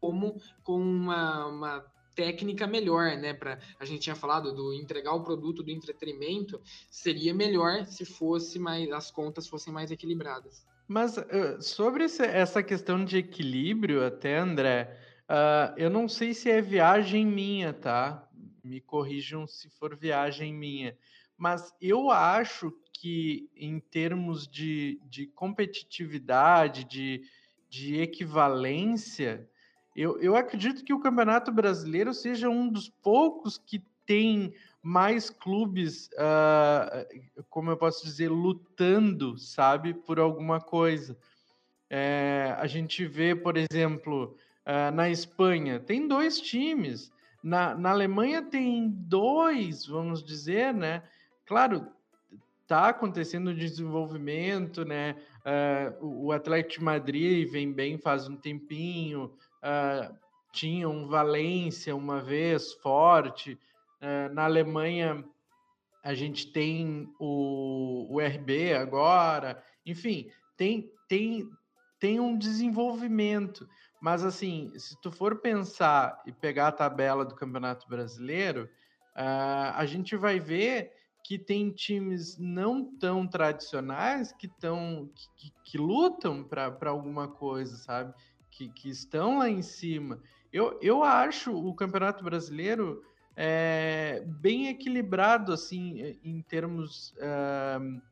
como com uma, uma técnica melhor, né? Para a gente tinha falado do entregar o produto do entretenimento seria melhor se fosse mais as contas fossem mais equilibradas. Mas uh, sobre essa questão de equilíbrio, até André, Uh, eu não sei se é viagem minha, tá? Me corrijam se for viagem minha. Mas eu acho que, em termos de, de competitividade, de, de equivalência, eu, eu acredito que o Campeonato Brasileiro seja um dos poucos que tem mais clubes, uh, como eu posso dizer, lutando, sabe, por alguma coisa. É, a gente vê, por exemplo, Uh, na Espanha tem dois times. Na, na Alemanha tem dois, vamos dizer, né? Claro, está acontecendo o desenvolvimento, né? Uh, o Atlético de Madrid vem bem faz um tempinho. Uh, tinha um Valência uma vez forte. Uh, na Alemanha a gente tem o, o RB agora. Enfim, tem, tem, tem um desenvolvimento. Mas assim, se tu for pensar e pegar a tabela do Campeonato Brasileiro, uh, a gente vai ver que tem times não tão tradicionais que, tão, que, que lutam para alguma coisa, sabe? Que, que estão lá em cima. Eu, eu acho o Campeonato Brasileiro é, bem equilibrado, assim, em termos uh,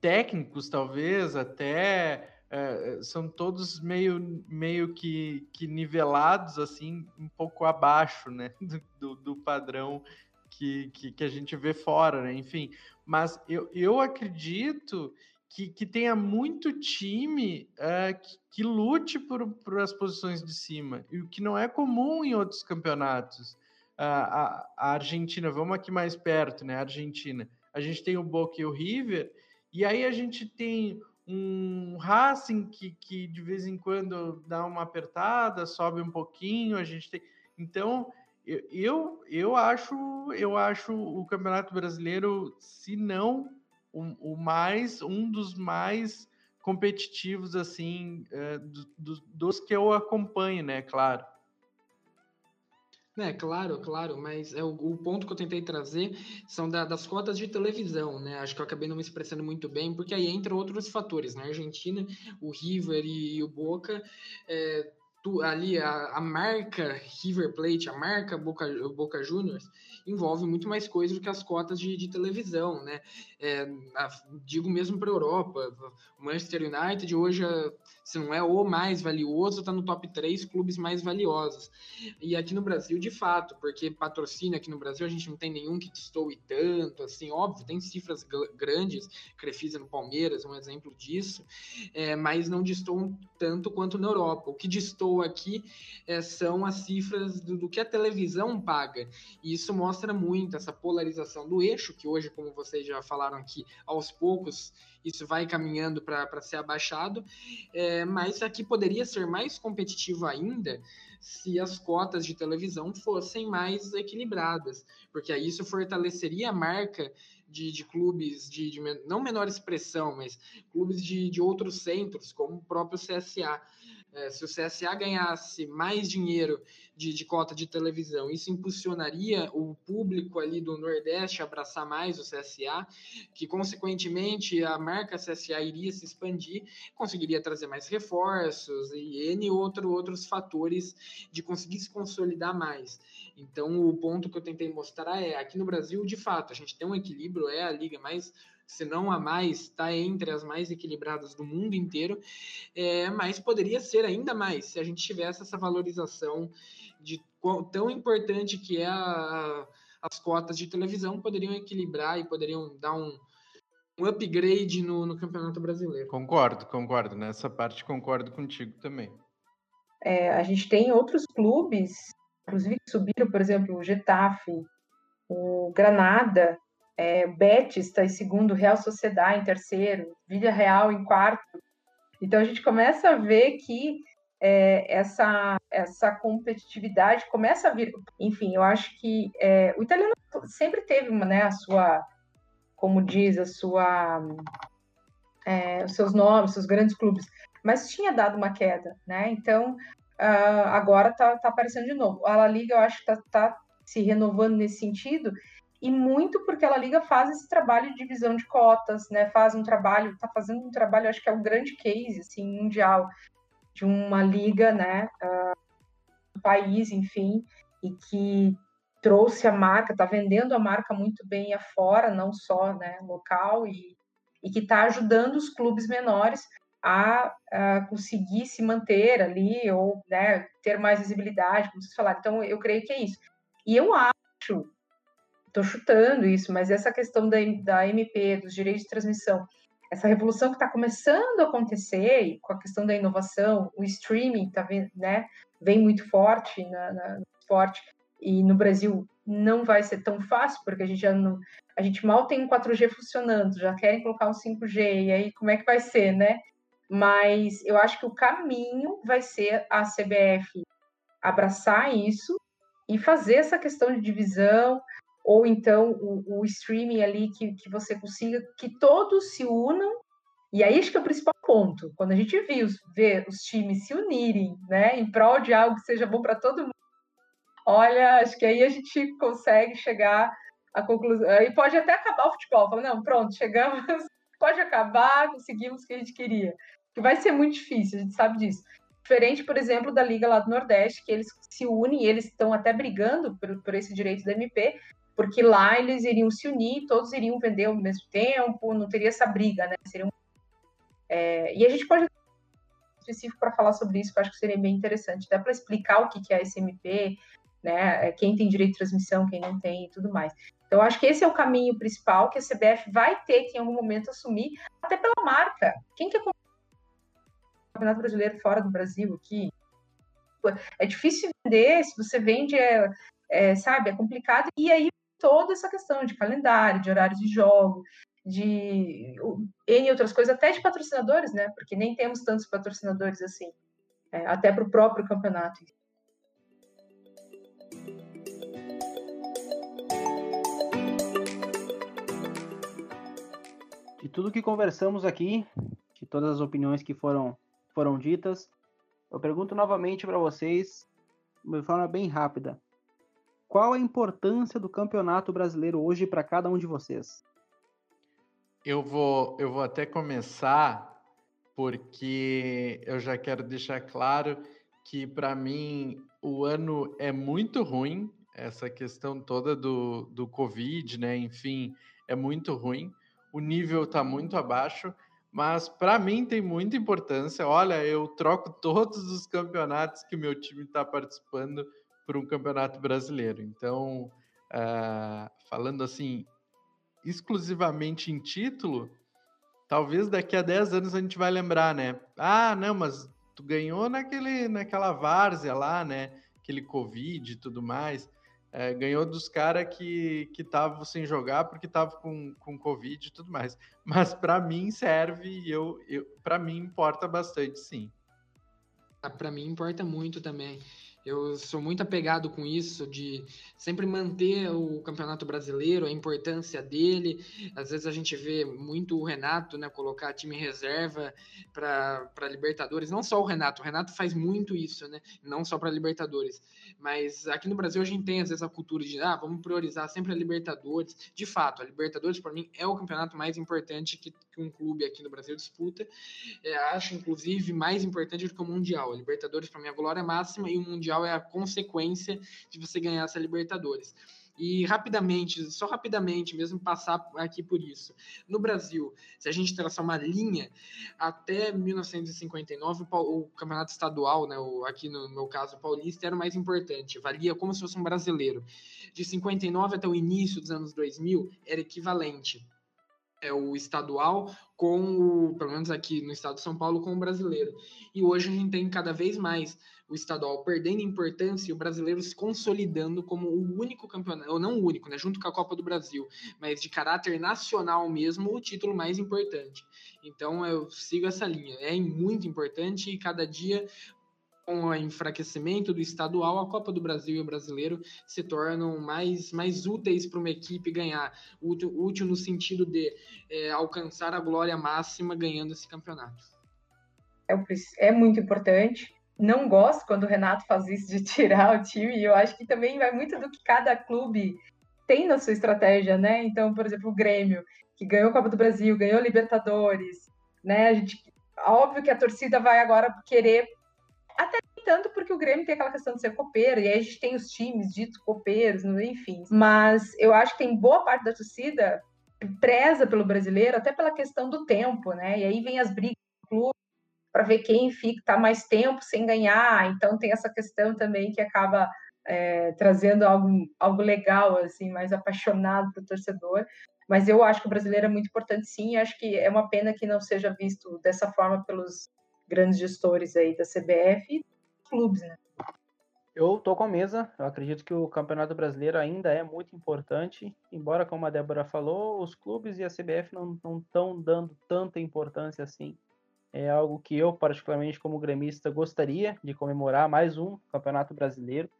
técnicos, talvez, até é, são todos meio, meio que, que nivelados, assim, um pouco abaixo, né, do, do padrão que, que, que, a gente vê fora, né, enfim. Mas eu, eu acredito que, que tenha muito time é, que, que, lute por, por as posições de cima, e o que não é comum em outros campeonatos. A, a, Argentina, vamos aqui mais perto, né, a Argentina. A gente tem o Boca e o River, e aí a gente tem um Racing que, que de vez em quando dá uma apertada, sobe um pouquinho, a gente tem. Então, eu, eu acho eu acho o Campeonato Brasileiro, se não o, o mais, um dos mais competitivos assim é, do, do, dos que eu acompanho, né? Claro. É, claro, claro, mas é o, o ponto que eu tentei trazer são da, das cotas de televisão, né? Acho que eu acabei não me expressando muito bem, porque aí entra outros fatores, né? A Argentina, o River e, e o Boca é, tu, ali a, a, marca River Plate, a marca Boca, Boca Juniors, envolve muito mais coisa do que as cotas de, de televisão, né? É, a, digo mesmo para a Europa, o Manchester United hoje é se não é o mais valioso, está no top 3 clubes mais valiosos. E aqui no Brasil, de fato, porque patrocínio aqui no Brasil, a gente não tem nenhum que destoe tanto, assim, óbvio, tem cifras grandes, Crefisa no Palmeiras, um exemplo disso, é, mas não destoam tanto quanto na Europa. O que destoa aqui é, são as cifras do, do que a televisão paga. E isso mostra muito essa polarização do eixo, que hoje, como vocês já falaram aqui, aos poucos isso vai caminhando para ser abaixado, é, mas aqui poderia ser mais competitivo ainda se as cotas de televisão fossem mais equilibradas, porque aí isso fortaleceria a marca de, de clubes de, de, não menor expressão, mas clubes de, de outros centros, como o próprio CSA. É, se o CSA ganhasse mais dinheiro de, de, cota de televisão, isso impulsionaria o público ali do Nordeste a abraçar mais o CSA, que consequentemente a marca CSA iria se expandir, conseguiria trazer mais reforços e N outro, outros fatores de conseguir se consolidar mais. Então, o ponto que eu tentei mostrar é, aqui no Brasil, de fato, a gente tem um equilíbrio, é a liga mais se não a mais, está entre as mais equilibradas do mundo inteiro, é, mas poderia ser ainda mais se a gente tivesse essa valorização de tão importante que é a, as cotas de televisão, poderiam equilibrar e poderiam dar um, um upgrade no, no Campeonato Brasileiro. Concordo, concordo. Nessa parte concordo contigo também. É, a gente tem outros clubes, inclusive que subiram, por exemplo, o Getafe, o Granada, é, Betis está em segundo, Real Sociedade em terceiro, Vila Real em quarto. Então a gente começa a ver que é, essa, essa competitividade começa a vir. Enfim, eu acho que é, o italiano sempre teve uma, né, a sua, como diz, a sua, é, os seus nomes, seus grandes clubes, mas tinha dado uma queda, né? Então uh, agora está tá aparecendo de novo. A La Liga eu acho que está tá se renovando nesse sentido e muito porque ela liga faz esse trabalho de divisão de cotas, né? Faz um trabalho, está fazendo um trabalho, acho que é um grande case assim mundial de uma liga, né? Uh, país, enfim, e que trouxe a marca, está vendendo a marca muito bem afora, não só, né? Local e e que está ajudando os clubes menores a, a, conseguir se manter ali ou né, ter mais visibilidade, como vocês falaram. Então, eu creio que é isso. E eu acho estou chutando isso, mas essa questão da, da MP, dos direitos de transmissão, essa revolução que está começando a acontecer, com a questão da inovação, o streaming tá, né, vem muito forte na, na, esporte, e no Brasil não vai ser tão fácil, porque a gente já não, a gente mal tem um 4G funcionando, já querem colocar um 5G, e aí como é que vai ser, né? Mas eu acho que o caminho vai ser a CBF abraçar isso e fazer essa questão de divisão, ou então o, o streaming ali que, que você consiga que todos se unam. E aí acho que é o principal ponto. Quando a gente viu ver os times se unirem né em prol de algo que seja bom para todo mundo olha acho que aí a gente consegue chegar à conclusão. Aí pode até acabar o futebol fala não pronto chegamos pode acabar conseguimos o que a gente queria. Que vai ser muito difícil a gente sabe disso. Diferente por exemplo da liga lá do Nordeste que eles se unem e eles estão até brigando por, por esse direito da MP porque lá eles iriam se unir, todos iriam vender ao mesmo tempo, não teria essa briga, né? Seria um... é, e a gente pode específico para falar sobre isso, que eu acho que seria bem interessante, dá para explicar o que é a SMP, né? É, quem tem direito de transmissão, quem não tem e tudo mais. Então, acho que esse é o caminho principal que a CBF vai ter que, em algum momento, assumir, até pela marca. Quem quer comprar o Campeonato Brasileiro fora do Brasil aqui? É difícil vender, se você vende, é, é, sabe, é complicado. E aí toda essa questão de calendário, de horários de jogo, de N outras coisas, até de patrocinadores, né? Porque nem temos tantos patrocinadores assim, é, até para o próprio campeonato. De tudo que conversamos aqui, de todas as opiniões que foram, foram ditas, eu pergunto novamente para vocês, de forma bem rápida: qual a importância do Campeonato Brasileiro hoje para cada um de vocês? Eu vou, eu vou até começar porque eu já quero deixar claro que para mim o ano é muito ruim, essa questão toda do, do Covid, né? Enfim, é muito ruim. O nível está muito abaixo, mas para mim tem muita importância. Olha, eu troco todos os campeonatos que meu time está participando para um campeonato brasileiro. Então, uh, falando assim, exclusivamente em título, talvez daqui a 10 anos a gente vai lembrar, né? Ah, não, mas tu ganhou naquele, naquela várzea lá, né? Aquele Covid e tudo mais. É, ganhou dos caras que estavam sem jogar porque estavam com, com Covid e tudo mais. Mas para mim serve e eu, eu para mim importa bastante, sim. Ah, para mim importa muito também. Eu sou muito apegado com isso, de sempre manter o Campeonato Brasileiro, a importância dele. Às vezes a gente vê muito o Renato né, colocar time reserva para Libertadores. Não só o Renato, o Renato faz muito isso, né? Não só para Libertadores. Mas aqui no Brasil a gente tem, às vezes, a cultura de ah, vamos priorizar sempre a Libertadores. De fato, a Libertadores, para mim, é o campeonato mais importante que, que um clube aqui no Brasil disputa. É, acho, inclusive, mais importante do que o Mundial. A Libertadores, para mim, é a glória máxima e o Mundial é a consequência de você ganhar essa Libertadores. E rapidamente, só rapidamente mesmo passar aqui por isso. No Brasil, se a gente traçar uma linha, até 1959 o, campeonato estadual, né, o, aqui no meu caso o paulista, era o mais importante, valia como se fosse um brasileiro. De 59 até o início dos anos 2000 era equivalente é o estadual com o, pelo menos aqui no estado de São Paulo, com o brasileiro. E hoje a gente tem cada vez mais o estadual perdendo importância e o brasileiro se consolidando como o único campeonato, ou não o único, né, junto com a Copa do Brasil, mas de caráter nacional mesmo, o título mais importante. Então eu sigo essa linha. É muito importante e cada dia com o enfraquecimento do estadual, a Copa do Brasil e o brasileiro se tornam mais, mais úteis para uma equipe ganhar, útil, útil no sentido de é, alcançar a glória máxima ganhando esse campeonato. É, é muito importante. Não gosto quando o Renato faz isso de tirar o time, e eu acho que também vai muito do que cada clube tem na sua estratégia, né? Então, por exemplo, o Grêmio, que ganhou a Copa do Brasil, ganhou Libertadores, né? A gente, óbvio que a torcida vai agora querer até tanto porque o Grêmio tem aquela questão de ser copeiro, e aí a gente tem os times ditos copeiros, enfim. Mas eu acho que tem boa parte da torcida preza pelo brasileiro, até pela questão do tempo, né? E aí vem as brigas do clube para ver quem fica tá mais tempo sem ganhar. Então tem essa questão também que acaba é, trazendo algo, algo legal, assim, mais apaixonado para o torcedor. Mas eu acho que o brasileiro é muito importante, sim. Acho que é uma pena que não seja visto dessa forma pelos grandes gestores aí da CBF e clubes, né? Eu tô com a mesa. Eu acredito que o Campeonato Brasileiro ainda é muito importante, embora, como a Débora falou, os clubes e a CBF não estão dando tanta importância assim. É algo que eu, particularmente como gremista, gostaria de comemorar mais um Campeonato Brasileiro.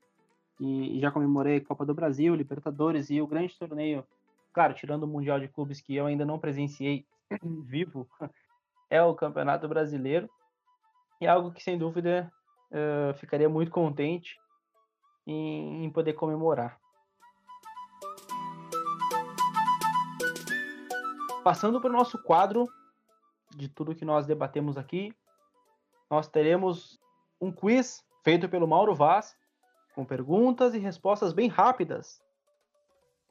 E já comemorei Copa do Brasil, Libertadores e o grande torneio, claro, tirando o Mundial de Clubes que eu ainda não presenciei vivo, é o Campeonato Brasileiro. É algo que, sem dúvida, uh, ficaria muito contente em, em poder comemorar. Passando para o nosso quadro de tudo que nós debatemos aqui, nós teremos um quiz feito pelo Mauro Vaz, com perguntas e respostas bem rápidas,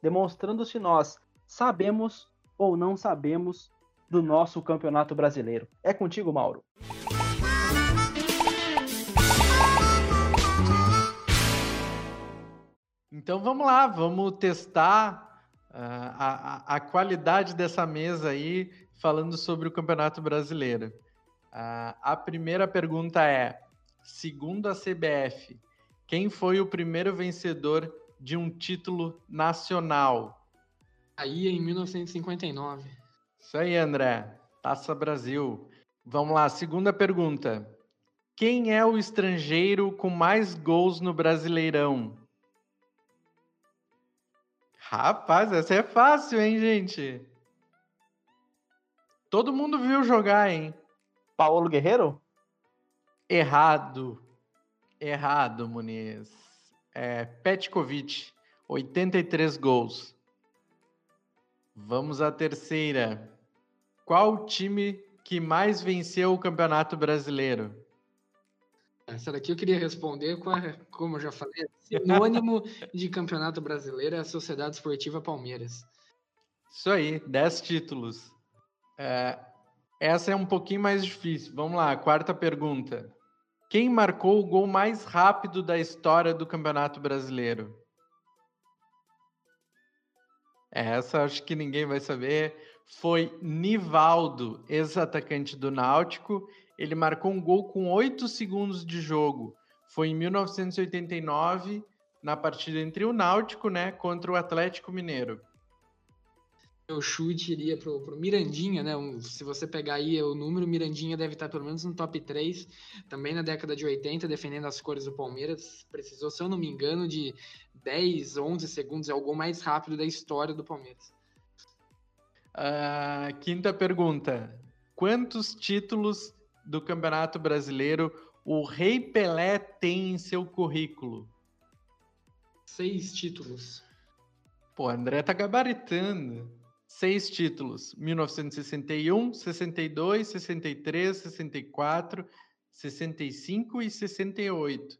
demonstrando se nós sabemos ou não sabemos do nosso campeonato brasileiro. É contigo, Mauro. Então vamos lá, vamos testar uh, a, a, qualidade dessa mesa aí, falando sobre o Campeonato Brasileiro. Uh, a primeira pergunta é: segundo a CBF, quem foi o primeiro vencedor de um título nacional? Aí em 1959. Isso aí, André. Taça Brasil. Vamos lá, segunda pergunta. Quem é o estrangeiro com mais gols no Brasileirão? Rapaz, essa é fácil, hein, gente? Todo mundo viu jogar, hein? Paulo Guerreiro? Errado. Errado, Muniz. É Petkovic, 83 gols. Vamos à terceira. Qual time que mais venceu o Campeonato Brasileiro? Essa daqui eu queria responder com, a, como eu já falei, sinônimo de campeonato brasileiro é a Sociedade Esportiva Palmeiras. Isso aí, 10 títulos. É, essa é um pouquinho mais difícil. Vamos lá, quarta pergunta. Quem marcou o gol mais rápido da história do Campeonato Brasileiro? Essa acho que ninguém vai saber. Foi Nivaldo, ex-atacante do Náutico, ele marcou um gol com 8 segundos de jogo. Foi em 1989, na partida entre o Náutico, né, contra o Atlético Mineiro. meu chute iria pro, pro Mirandinha, né? Um, se você pegar aí o número, Mirandinha deve estar pelo menos no top 3, também na década de 80, defendendo as cores do Palmeiras. Precisou, se eu não me engano, de 10, 11 segundos, é o gol mais rápido da história do Palmeiras. Uh, quinta pergunta. Quantos títulos do Campeonato Brasileiro o Rei Pelé tem em seu currículo? Seis títulos. Pô, André tá gabaritando seis títulos: 1961, 62, 63, 64, 65 e 68.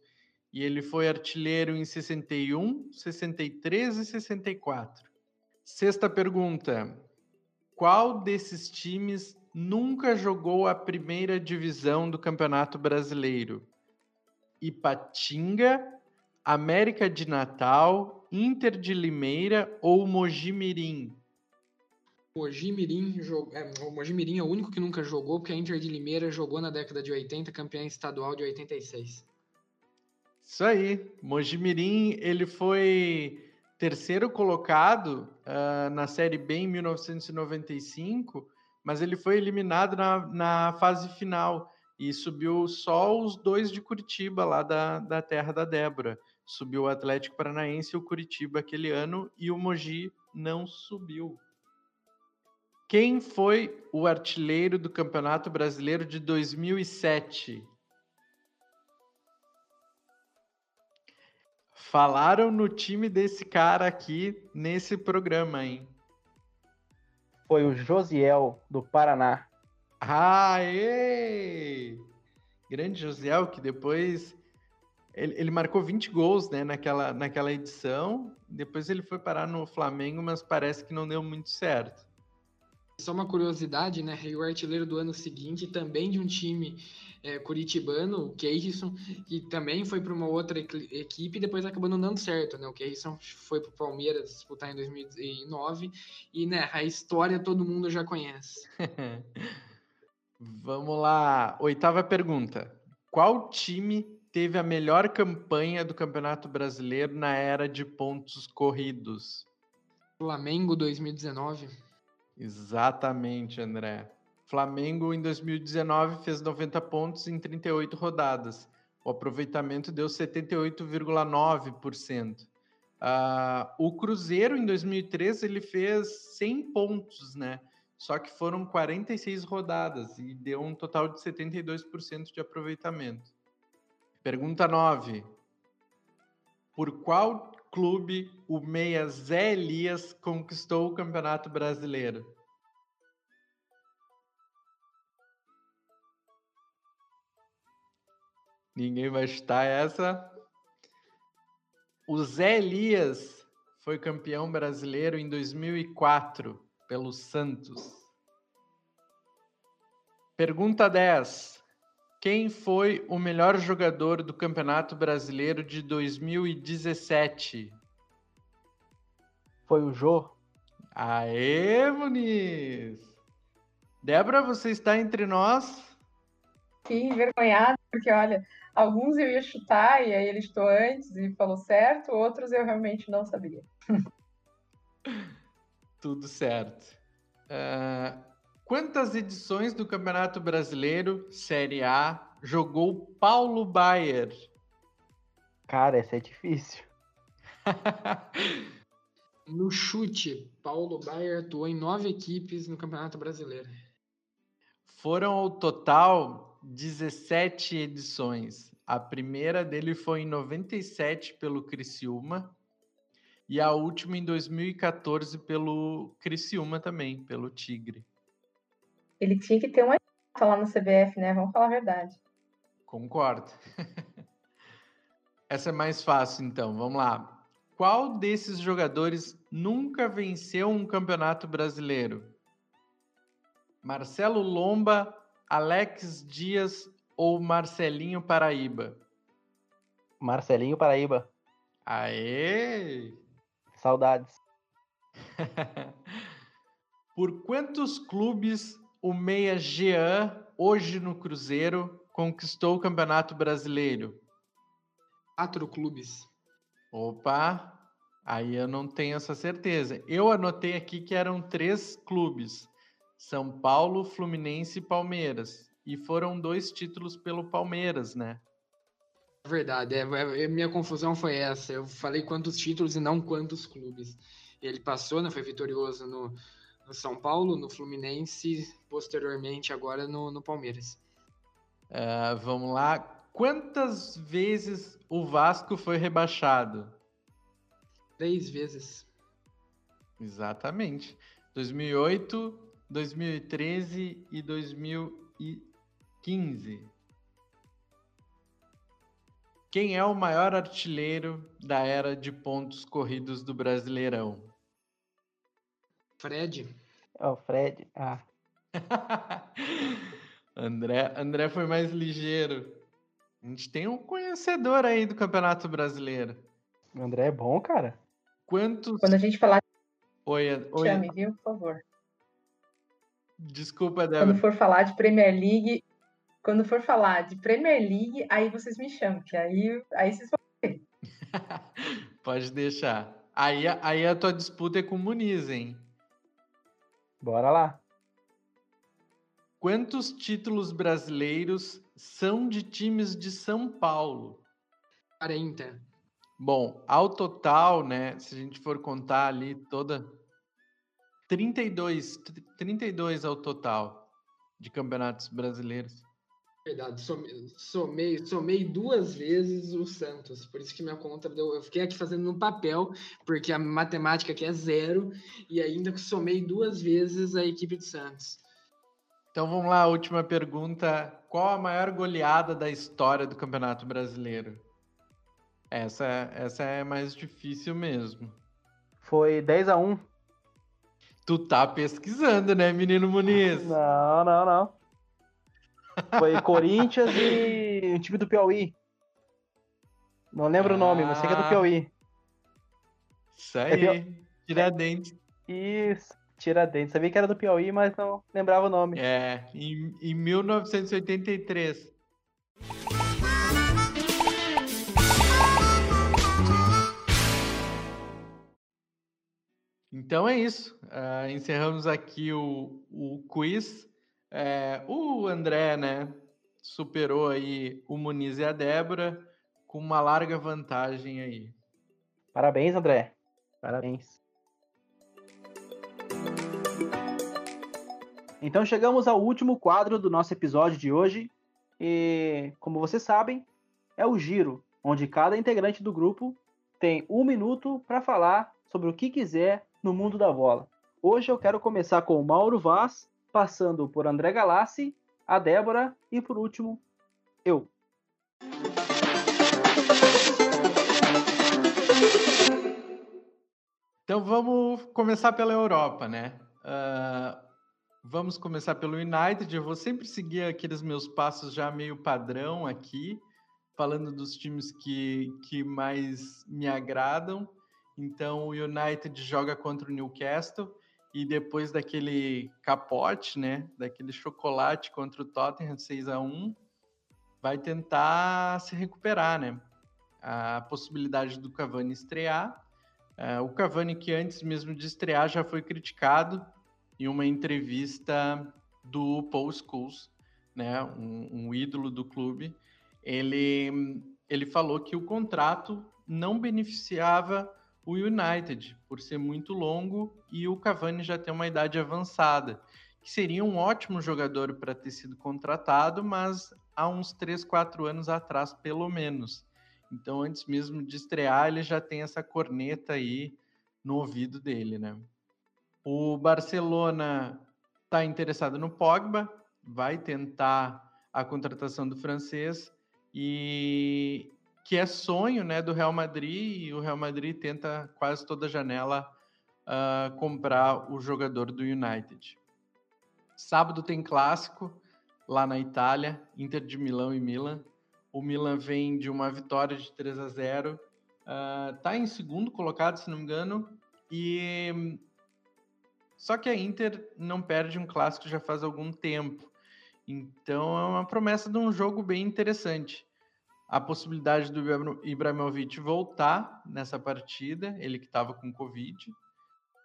E ele foi artilheiro em 61, 63 e 64. Sexta pergunta: Qual desses times nunca jogou a primeira divisão do Campeonato Brasileiro? Ipatinga, América de Natal, Inter de Limeira ou Mogi Mirim? Mogi Mirim, é, o Mogi Mirim é o único que nunca jogou, porque a Inter de Limeira jogou na década de 80, campeã estadual de 86. Isso aí. Mogi Mirim, ele foi terceiro colocado uh, na Série B em 1995, mas ele foi eliminado na, na fase final e subiu só os dois de Curitiba, lá da, da terra da Débora. Subiu o Atlético Paranaense e o Curitiba aquele ano e o Mogi não subiu. Quem foi o artilheiro do Campeonato Brasileiro de 2007? Falaram no time desse cara aqui nesse programa, hein? Foi o Josiel, do Paraná. Aê! Grande Josiel, que depois ele, ele, marcou 20 gols né, naquela, naquela edição. Depois ele foi parar no Flamengo, mas parece que não deu muito certo. Só uma curiosidade, né? O artilheiro do ano seguinte também de um time é, curitibano, o Keirson, que também foi para uma outra equipe e depois acabou não dando certo, né? O Keirson foi para o Palmeiras disputar em 2009 e, né, a história todo mundo já conhece. Vamos lá, oitava pergunta. Qual time teve a melhor campanha do Campeonato Brasileiro na era de pontos corridos? Flamengo 2019. Exatamente, André. Flamengo em 2019 fez 90 pontos em 38 rodadas. O aproveitamento deu 78,9%. Uh, ah, o Cruzeiro em 2013 ele fez 100 pontos, né? Só que foram 46 rodadas e deu um total de 72% de aproveitamento. Pergunta 9. Por qual clube o meia Zé Elias conquistou o Campeonato Brasileiro? Ninguém vai chutar essa. O Zé Elias foi campeão brasileiro em 2004 pelo Santos. Pergunta 10. Quem foi o melhor jogador do Campeonato Brasileiro de 2017? Foi o Jô. Aê, Muniz! Débora, você está entre nós? Fiquei envergonhada, porque olha, alguns eu ia chutar e aí ele chutou antes e falou certo, outros eu realmente não sabia. Tudo certo. Uh, Quantas edições do Campeonato Brasileiro Série A jogou Paulo Baier? Cara, essa é difícil. no chute, Paulo Baier atuou em nove equipes no Campeonato Brasileiro. Foram ao total 17 edições. A primeira dele foi em 97 pelo Criciúma e a última em 2014 pelo Criciúma também, pelo Tigre. Ele tinha que ter uma lá no CBF, né? Vamos falar a verdade. Concordo. Essa é mais fácil, então. Vamos lá. Qual desses jogadores nunca venceu um campeonato brasileiro? Marcelo Lomba, Alex Dias ou Marcelinho Paraíba? Marcelinho Paraíba. Aê! Saudades. Por quantos clubes o meia Jean, hoje no Cruzeiro, conquistou o Campeonato Brasileiro? Quatro clubes. Opa! Aí eu não tenho essa certeza. Eu anotei aqui que eram três clubes: São Paulo, Fluminense e Palmeiras. E foram dois títulos pelo Palmeiras, né? Verdade, é, é, minha confusão foi essa. Eu falei quantos títulos e não quantos clubes. Ele passou, né? Foi vitorioso no, no São Paulo, no Fluminense, posteriormente agora no, no Palmeiras. Uh, vamos lá. Quantas vezes o Vasco foi rebaixado? Três vezes. Exatamente. 2008, 2013 e 2015. Quem é o maior artilheiro da era de pontos corridos do Brasileirão? Fred. É o Fred. Ah. André, André foi mais ligeiro. A gente tem um conhecedor aí do Campeonato Brasileiro. O André é bom, cara. Quantos. Quando a gente falar. Oi, oi. Chame, viu? Por favor. Desculpa, Débora. Quando for falar de Premier League, quando for falar de Premier League, aí vocês me chamam, que aí, aí vocês vão ver. Pode deixar. Aí, aí a tua disputa é com o Muniz, hein? Bora lá. Quantos títulos brasileiros são de times de São Paulo? 40. Bom, ao total, né, se a gente for contar ali toda 32, 32 ao total de campeonatos brasileiros. Verdade, somei, somei, somei duas vezes o Santos, por isso que minha conta deu. Eu fiquei aqui fazendo no papel, porque a matemática aqui é zero, e ainda somei duas vezes a equipe do Santos. Então vamos lá, última pergunta. Qual a maior goleada da história do Campeonato Brasileiro? Essa, essa é mais difícil mesmo. Foi 10 a 1 Tu tá pesquisando, né, menino Muniz? Não, não, não. Foi Corinthians e o time do Piauí. Não lembro ah, o nome, mas sei que é do ah. Piauí. Isso aí, é Tiradentes. Isso, Tiradentes. Sabia que era do Piauí, mas não lembrava o nome. É, em, em 1983. Então é isso. Uh, encerramos aqui o, o quiz. É, o André, né, superou aí o Muniz e a Débora com uma larga vantagem aí. Parabéns, André. Parabéns. Então chegamos ao último quadro do nosso episódio de hoje. E, como vocês sabem, é o giro, onde cada integrante do grupo tem um minuto para falar sobre o que quiser no mundo da bola. Hoje eu quero começar com o Mauro Vaz, passando por André Galassi, a Débora e por último, eu. Então vamos começar pela Europa, né? Uh, vamos começar pelo United. Eu vou sempre seguir aqueles meus passos já meio padrão aqui, falando dos times que, que mais me agradam. Então o United joga contra o Newcastle e depois daquele capote, né, daquele chocolate contra o Tottenham 6 a 1, vai tentar se recuperar, né? A possibilidade do Cavani estrear. Uh, o Cavani que antes mesmo de estrear já foi criticado em uma entrevista do Paul Scholes, né, um, um ídolo do clube. Ele ele falou que o contrato não beneficiava o United, por ser muito longo e o Cavani já tem uma idade avançada, que seria um ótimo jogador para ter sido contratado, mas há uns 3, 4 anos atrás, pelo menos. Então, antes mesmo de estrear, ele já tem essa corneta aí no ouvido dele, né? O Barcelona está interessado no Pogba, vai tentar a contratação do francês e que é sonho né, do Real Madrid, e o Real Madrid tenta quase toda janela uh, comprar o jogador do United. Sábado tem clássico lá na Itália, Inter de Milão e Milan. O Milan vem de uma vitória de 3 a 0, está uh, em segundo colocado, se não me engano, e só que a Inter não perde um clássico já faz algum tempo. Então é uma promessa de um jogo bem interessante. A possibilidade do Ibrahimovic voltar nessa partida, ele que estava com Covid.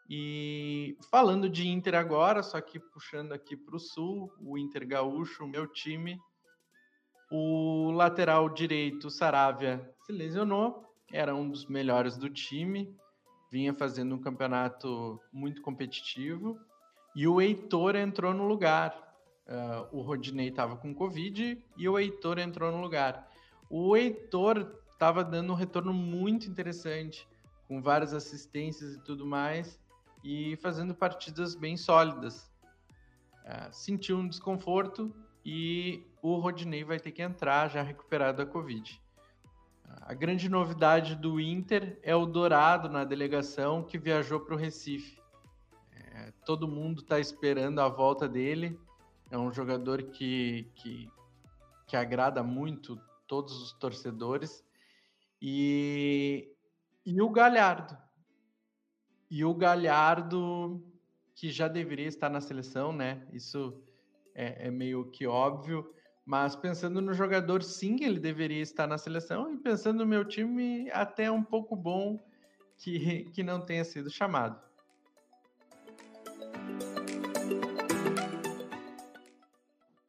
E falando de Inter agora, só que puxando aqui para o sul, o Inter Gaúcho, meu time, o lateral direito, Saravia, se lesionou, era um dos melhores do time, vinha fazendo um campeonato muito competitivo, e o Heitor entrou no lugar. Uh, o Rodinei estava com Covid e o Heitor entrou no lugar. O Heitor estava dando um retorno muito interessante, com várias assistências e tudo mais, e fazendo partidas bem sólidas. Uh, sentiu um desconforto e o Rodinei vai ter que entrar já recuperado da Covid. A grande novidade do Inter é o Dourado na delegação que viajou para o Recife. É, todo mundo está esperando a volta dele. É um jogador que, que, que agrada muito todos os torcedores. E, e o Galhardo. E o Galhardo, que já deveria estar na seleção, né? Isso é, é meio que óbvio. Mas pensando no jogador, sim, ele deveria estar na seleção. E pensando no meu time, até um pouco bom que, que não tenha sido chamado.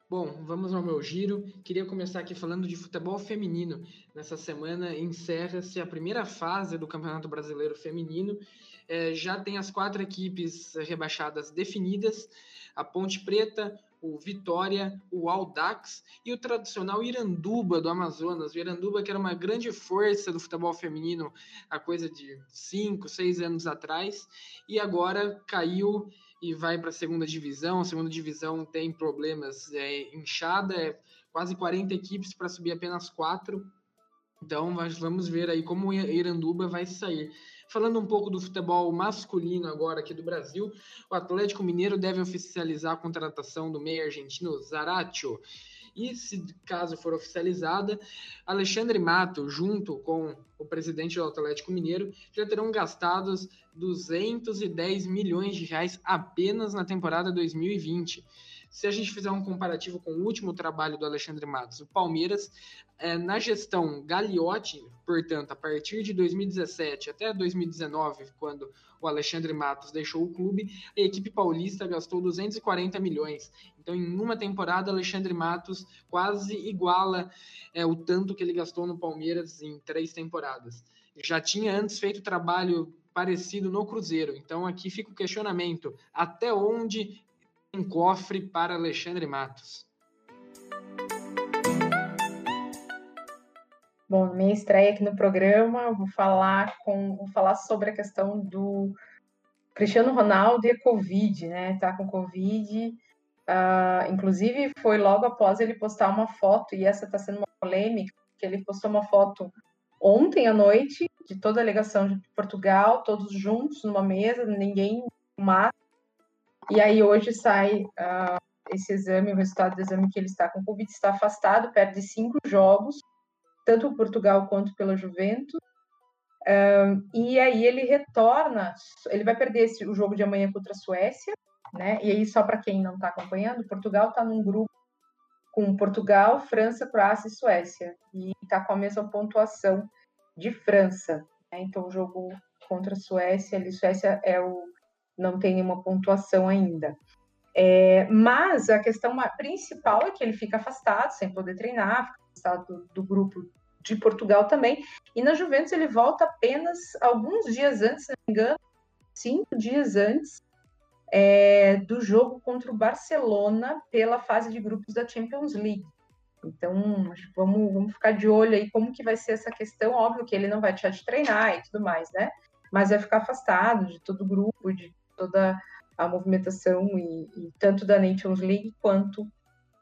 Bom, vamos ao meu giro. Queria começar aqui falando de futebol feminino. Nessa semana encerra-se a primeira fase do Campeonato Brasileiro Feminino. É, já tem as quatro equipes rebaixadas definidas: a Ponte Preta, o Vitória, o Aldax e o tradicional Iranduba do Amazonas. O Iranduba que era uma grande força do futebol feminino há coisa de 5, 6 anos atrás e agora caiu e vai para a segunda divisão. A segunda divisão tem problemas, é inchada, é quase 40 equipes para subir apenas quatro. Então vamos ver aí como Iranduba vai sair. Falando um pouco do futebol masculino agora aqui do Brasil, o Atlético Mineiro deve oficializar a contratação do meio argentino Zaratio. E se caso for oficializada, Alexandre Mato, junto com o presidente do Atlético Mineiro, já terão gastados 210 milhões de reais apenas na temporada 2020. Se a gente fizer um comparativo com o último trabalho do Alexandre Matos, o Palmeiras, é, na gestão Gagliotti, portanto, a partir de 2017 até 2019, quando o Alexandre Matos deixou o clube, a equipe paulista gastou 240 milhões. Então, em uma temporada, Alexandre Matos quase iguala é, o tanto que ele gastou no Palmeiras em três temporadas. Já tinha antes feito trabalho parecido no Cruzeiro. Então, aqui fica o questionamento: até onde um cofre para Alexandre Matos. Bom, minha estreia aqui no programa, eu vou falar com, vou falar sobre a questão do Cristiano Ronaldo e a Covid, né? Tá com Covid. Uh, inclusive, foi logo após ele postar uma foto, e essa está sendo uma polêmica, que ele postou uma foto ontem à noite de toda a delegação de Portugal, todos juntos numa mesa, ninguém mata, e aí hoje sai uh, esse exame, o resultado do exame que ele está com Covid, está afastado, perde cinco jogos, tanto por Portugal quanto pela Juventus. Uh, e aí ele retorna, ele vai perder esse, o jogo de amanhã contra a Suécia, né? E aí, só para quem não está acompanhando, Portugal está num grupo com Portugal, França, Croácia e Suécia. E está com a mesma pontuação de França. Né? Então, o jogo contra a Suécia, ali, Suécia é o não tem nenhuma pontuação ainda. É, mas a questão principal é que ele fica afastado, sem poder treinar, fica afastado do, do, grupo de Portugal também. E na Juventus ele volta apenas alguns dias antes, se não me engano, cinco dias antes é, do jogo contra o Barcelona pela fase de grupos da Champions League. Então, vamos, vamos ficar de olho aí como que vai ser essa questão. Óbvio que ele não vai deixar de treinar e tudo mais, né? Mas vai ficar afastado de todo o grupo, de toda a movimentação e, e tanto da Nations League quanto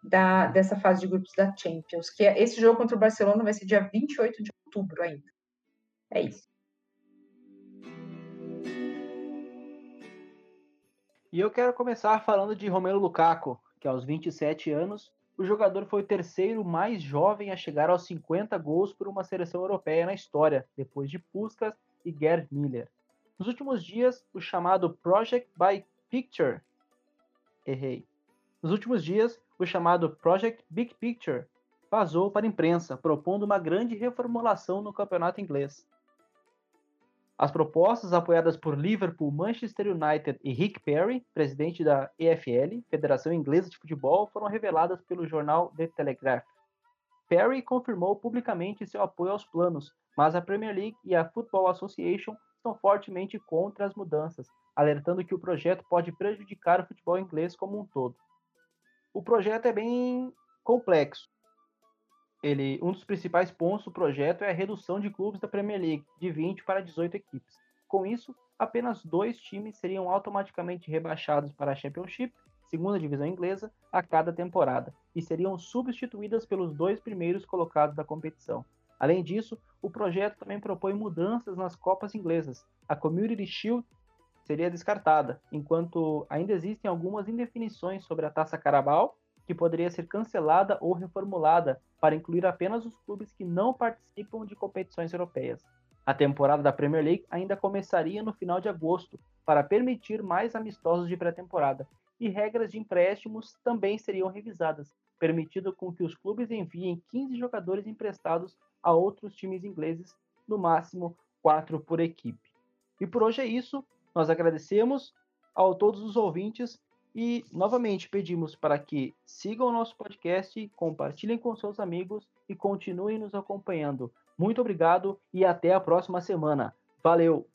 da, dessa fase de grupos da Champions, que é, esse jogo contra o Barcelona vai ser dia 28 de outubro ainda. É isso. E eu quero começar falando de Romelu Lukaku, que aos 27 anos, o jogador foi o terceiro mais jovem a chegar aos 50 gols por uma seleção europeia na história, depois de Puskas e Gerd Miller. Nos últimos dias, o chamado Project by Picture. Errei. Nos últimos dias, o chamado Project Big Picture vazou para a imprensa, propondo uma grande reformulação no campeonato inglês. As propostas, apoiadas por Liverpool, Manchester United e Rick Perry, presidente da EFL, Federação Inglesa de Futebol, foram reveladas pelo jornal The Telegraph. Perry confirmou publicamente seu apoio aos planos, mas a Premier League e a Football Association estão fortemente contra as mudanças, alertando que o projeto pode prejudicar o futebol inglês como um todo. O projeto é bem complexo, ele, um dos principais pontos do projeto é a redução de clubes da Premier League, de 20 para 18 equipes. Com isso, apenas dois times seriam automaticamente rebaixados para a Championship, segunda divisão inglesa, a cada temporada, e seriam substituídas pelos dois primeiros colocados da competição. Além disso, o projeto também propõe mudanças nas Copas inglesas. A Community Shield seria descartada, enquanto ainda existem algumas indefinições sobre a Taça Carabao que poderia ser cancelada ou reformulada para incluir apenas os clubes que não participam de competições europeias. A temporada da Premier League ainda começaria no final de agosto, para permitir mais amistosos de pré-temporada, e regras de empréstimos também seriam revisadas, permitindo com que os clubes enviem 15 jogadores emprestados a outros times ingleses, no máximo 4 por equipe. E por hoje é isso. Nós agradecemos a todos os ouvintes e novamente pedimos para que sigam o nosso podcast, compartilhem com seus amigos e continuem nos acompanhando. Muito obrigado e até a próxima semana. Valeu!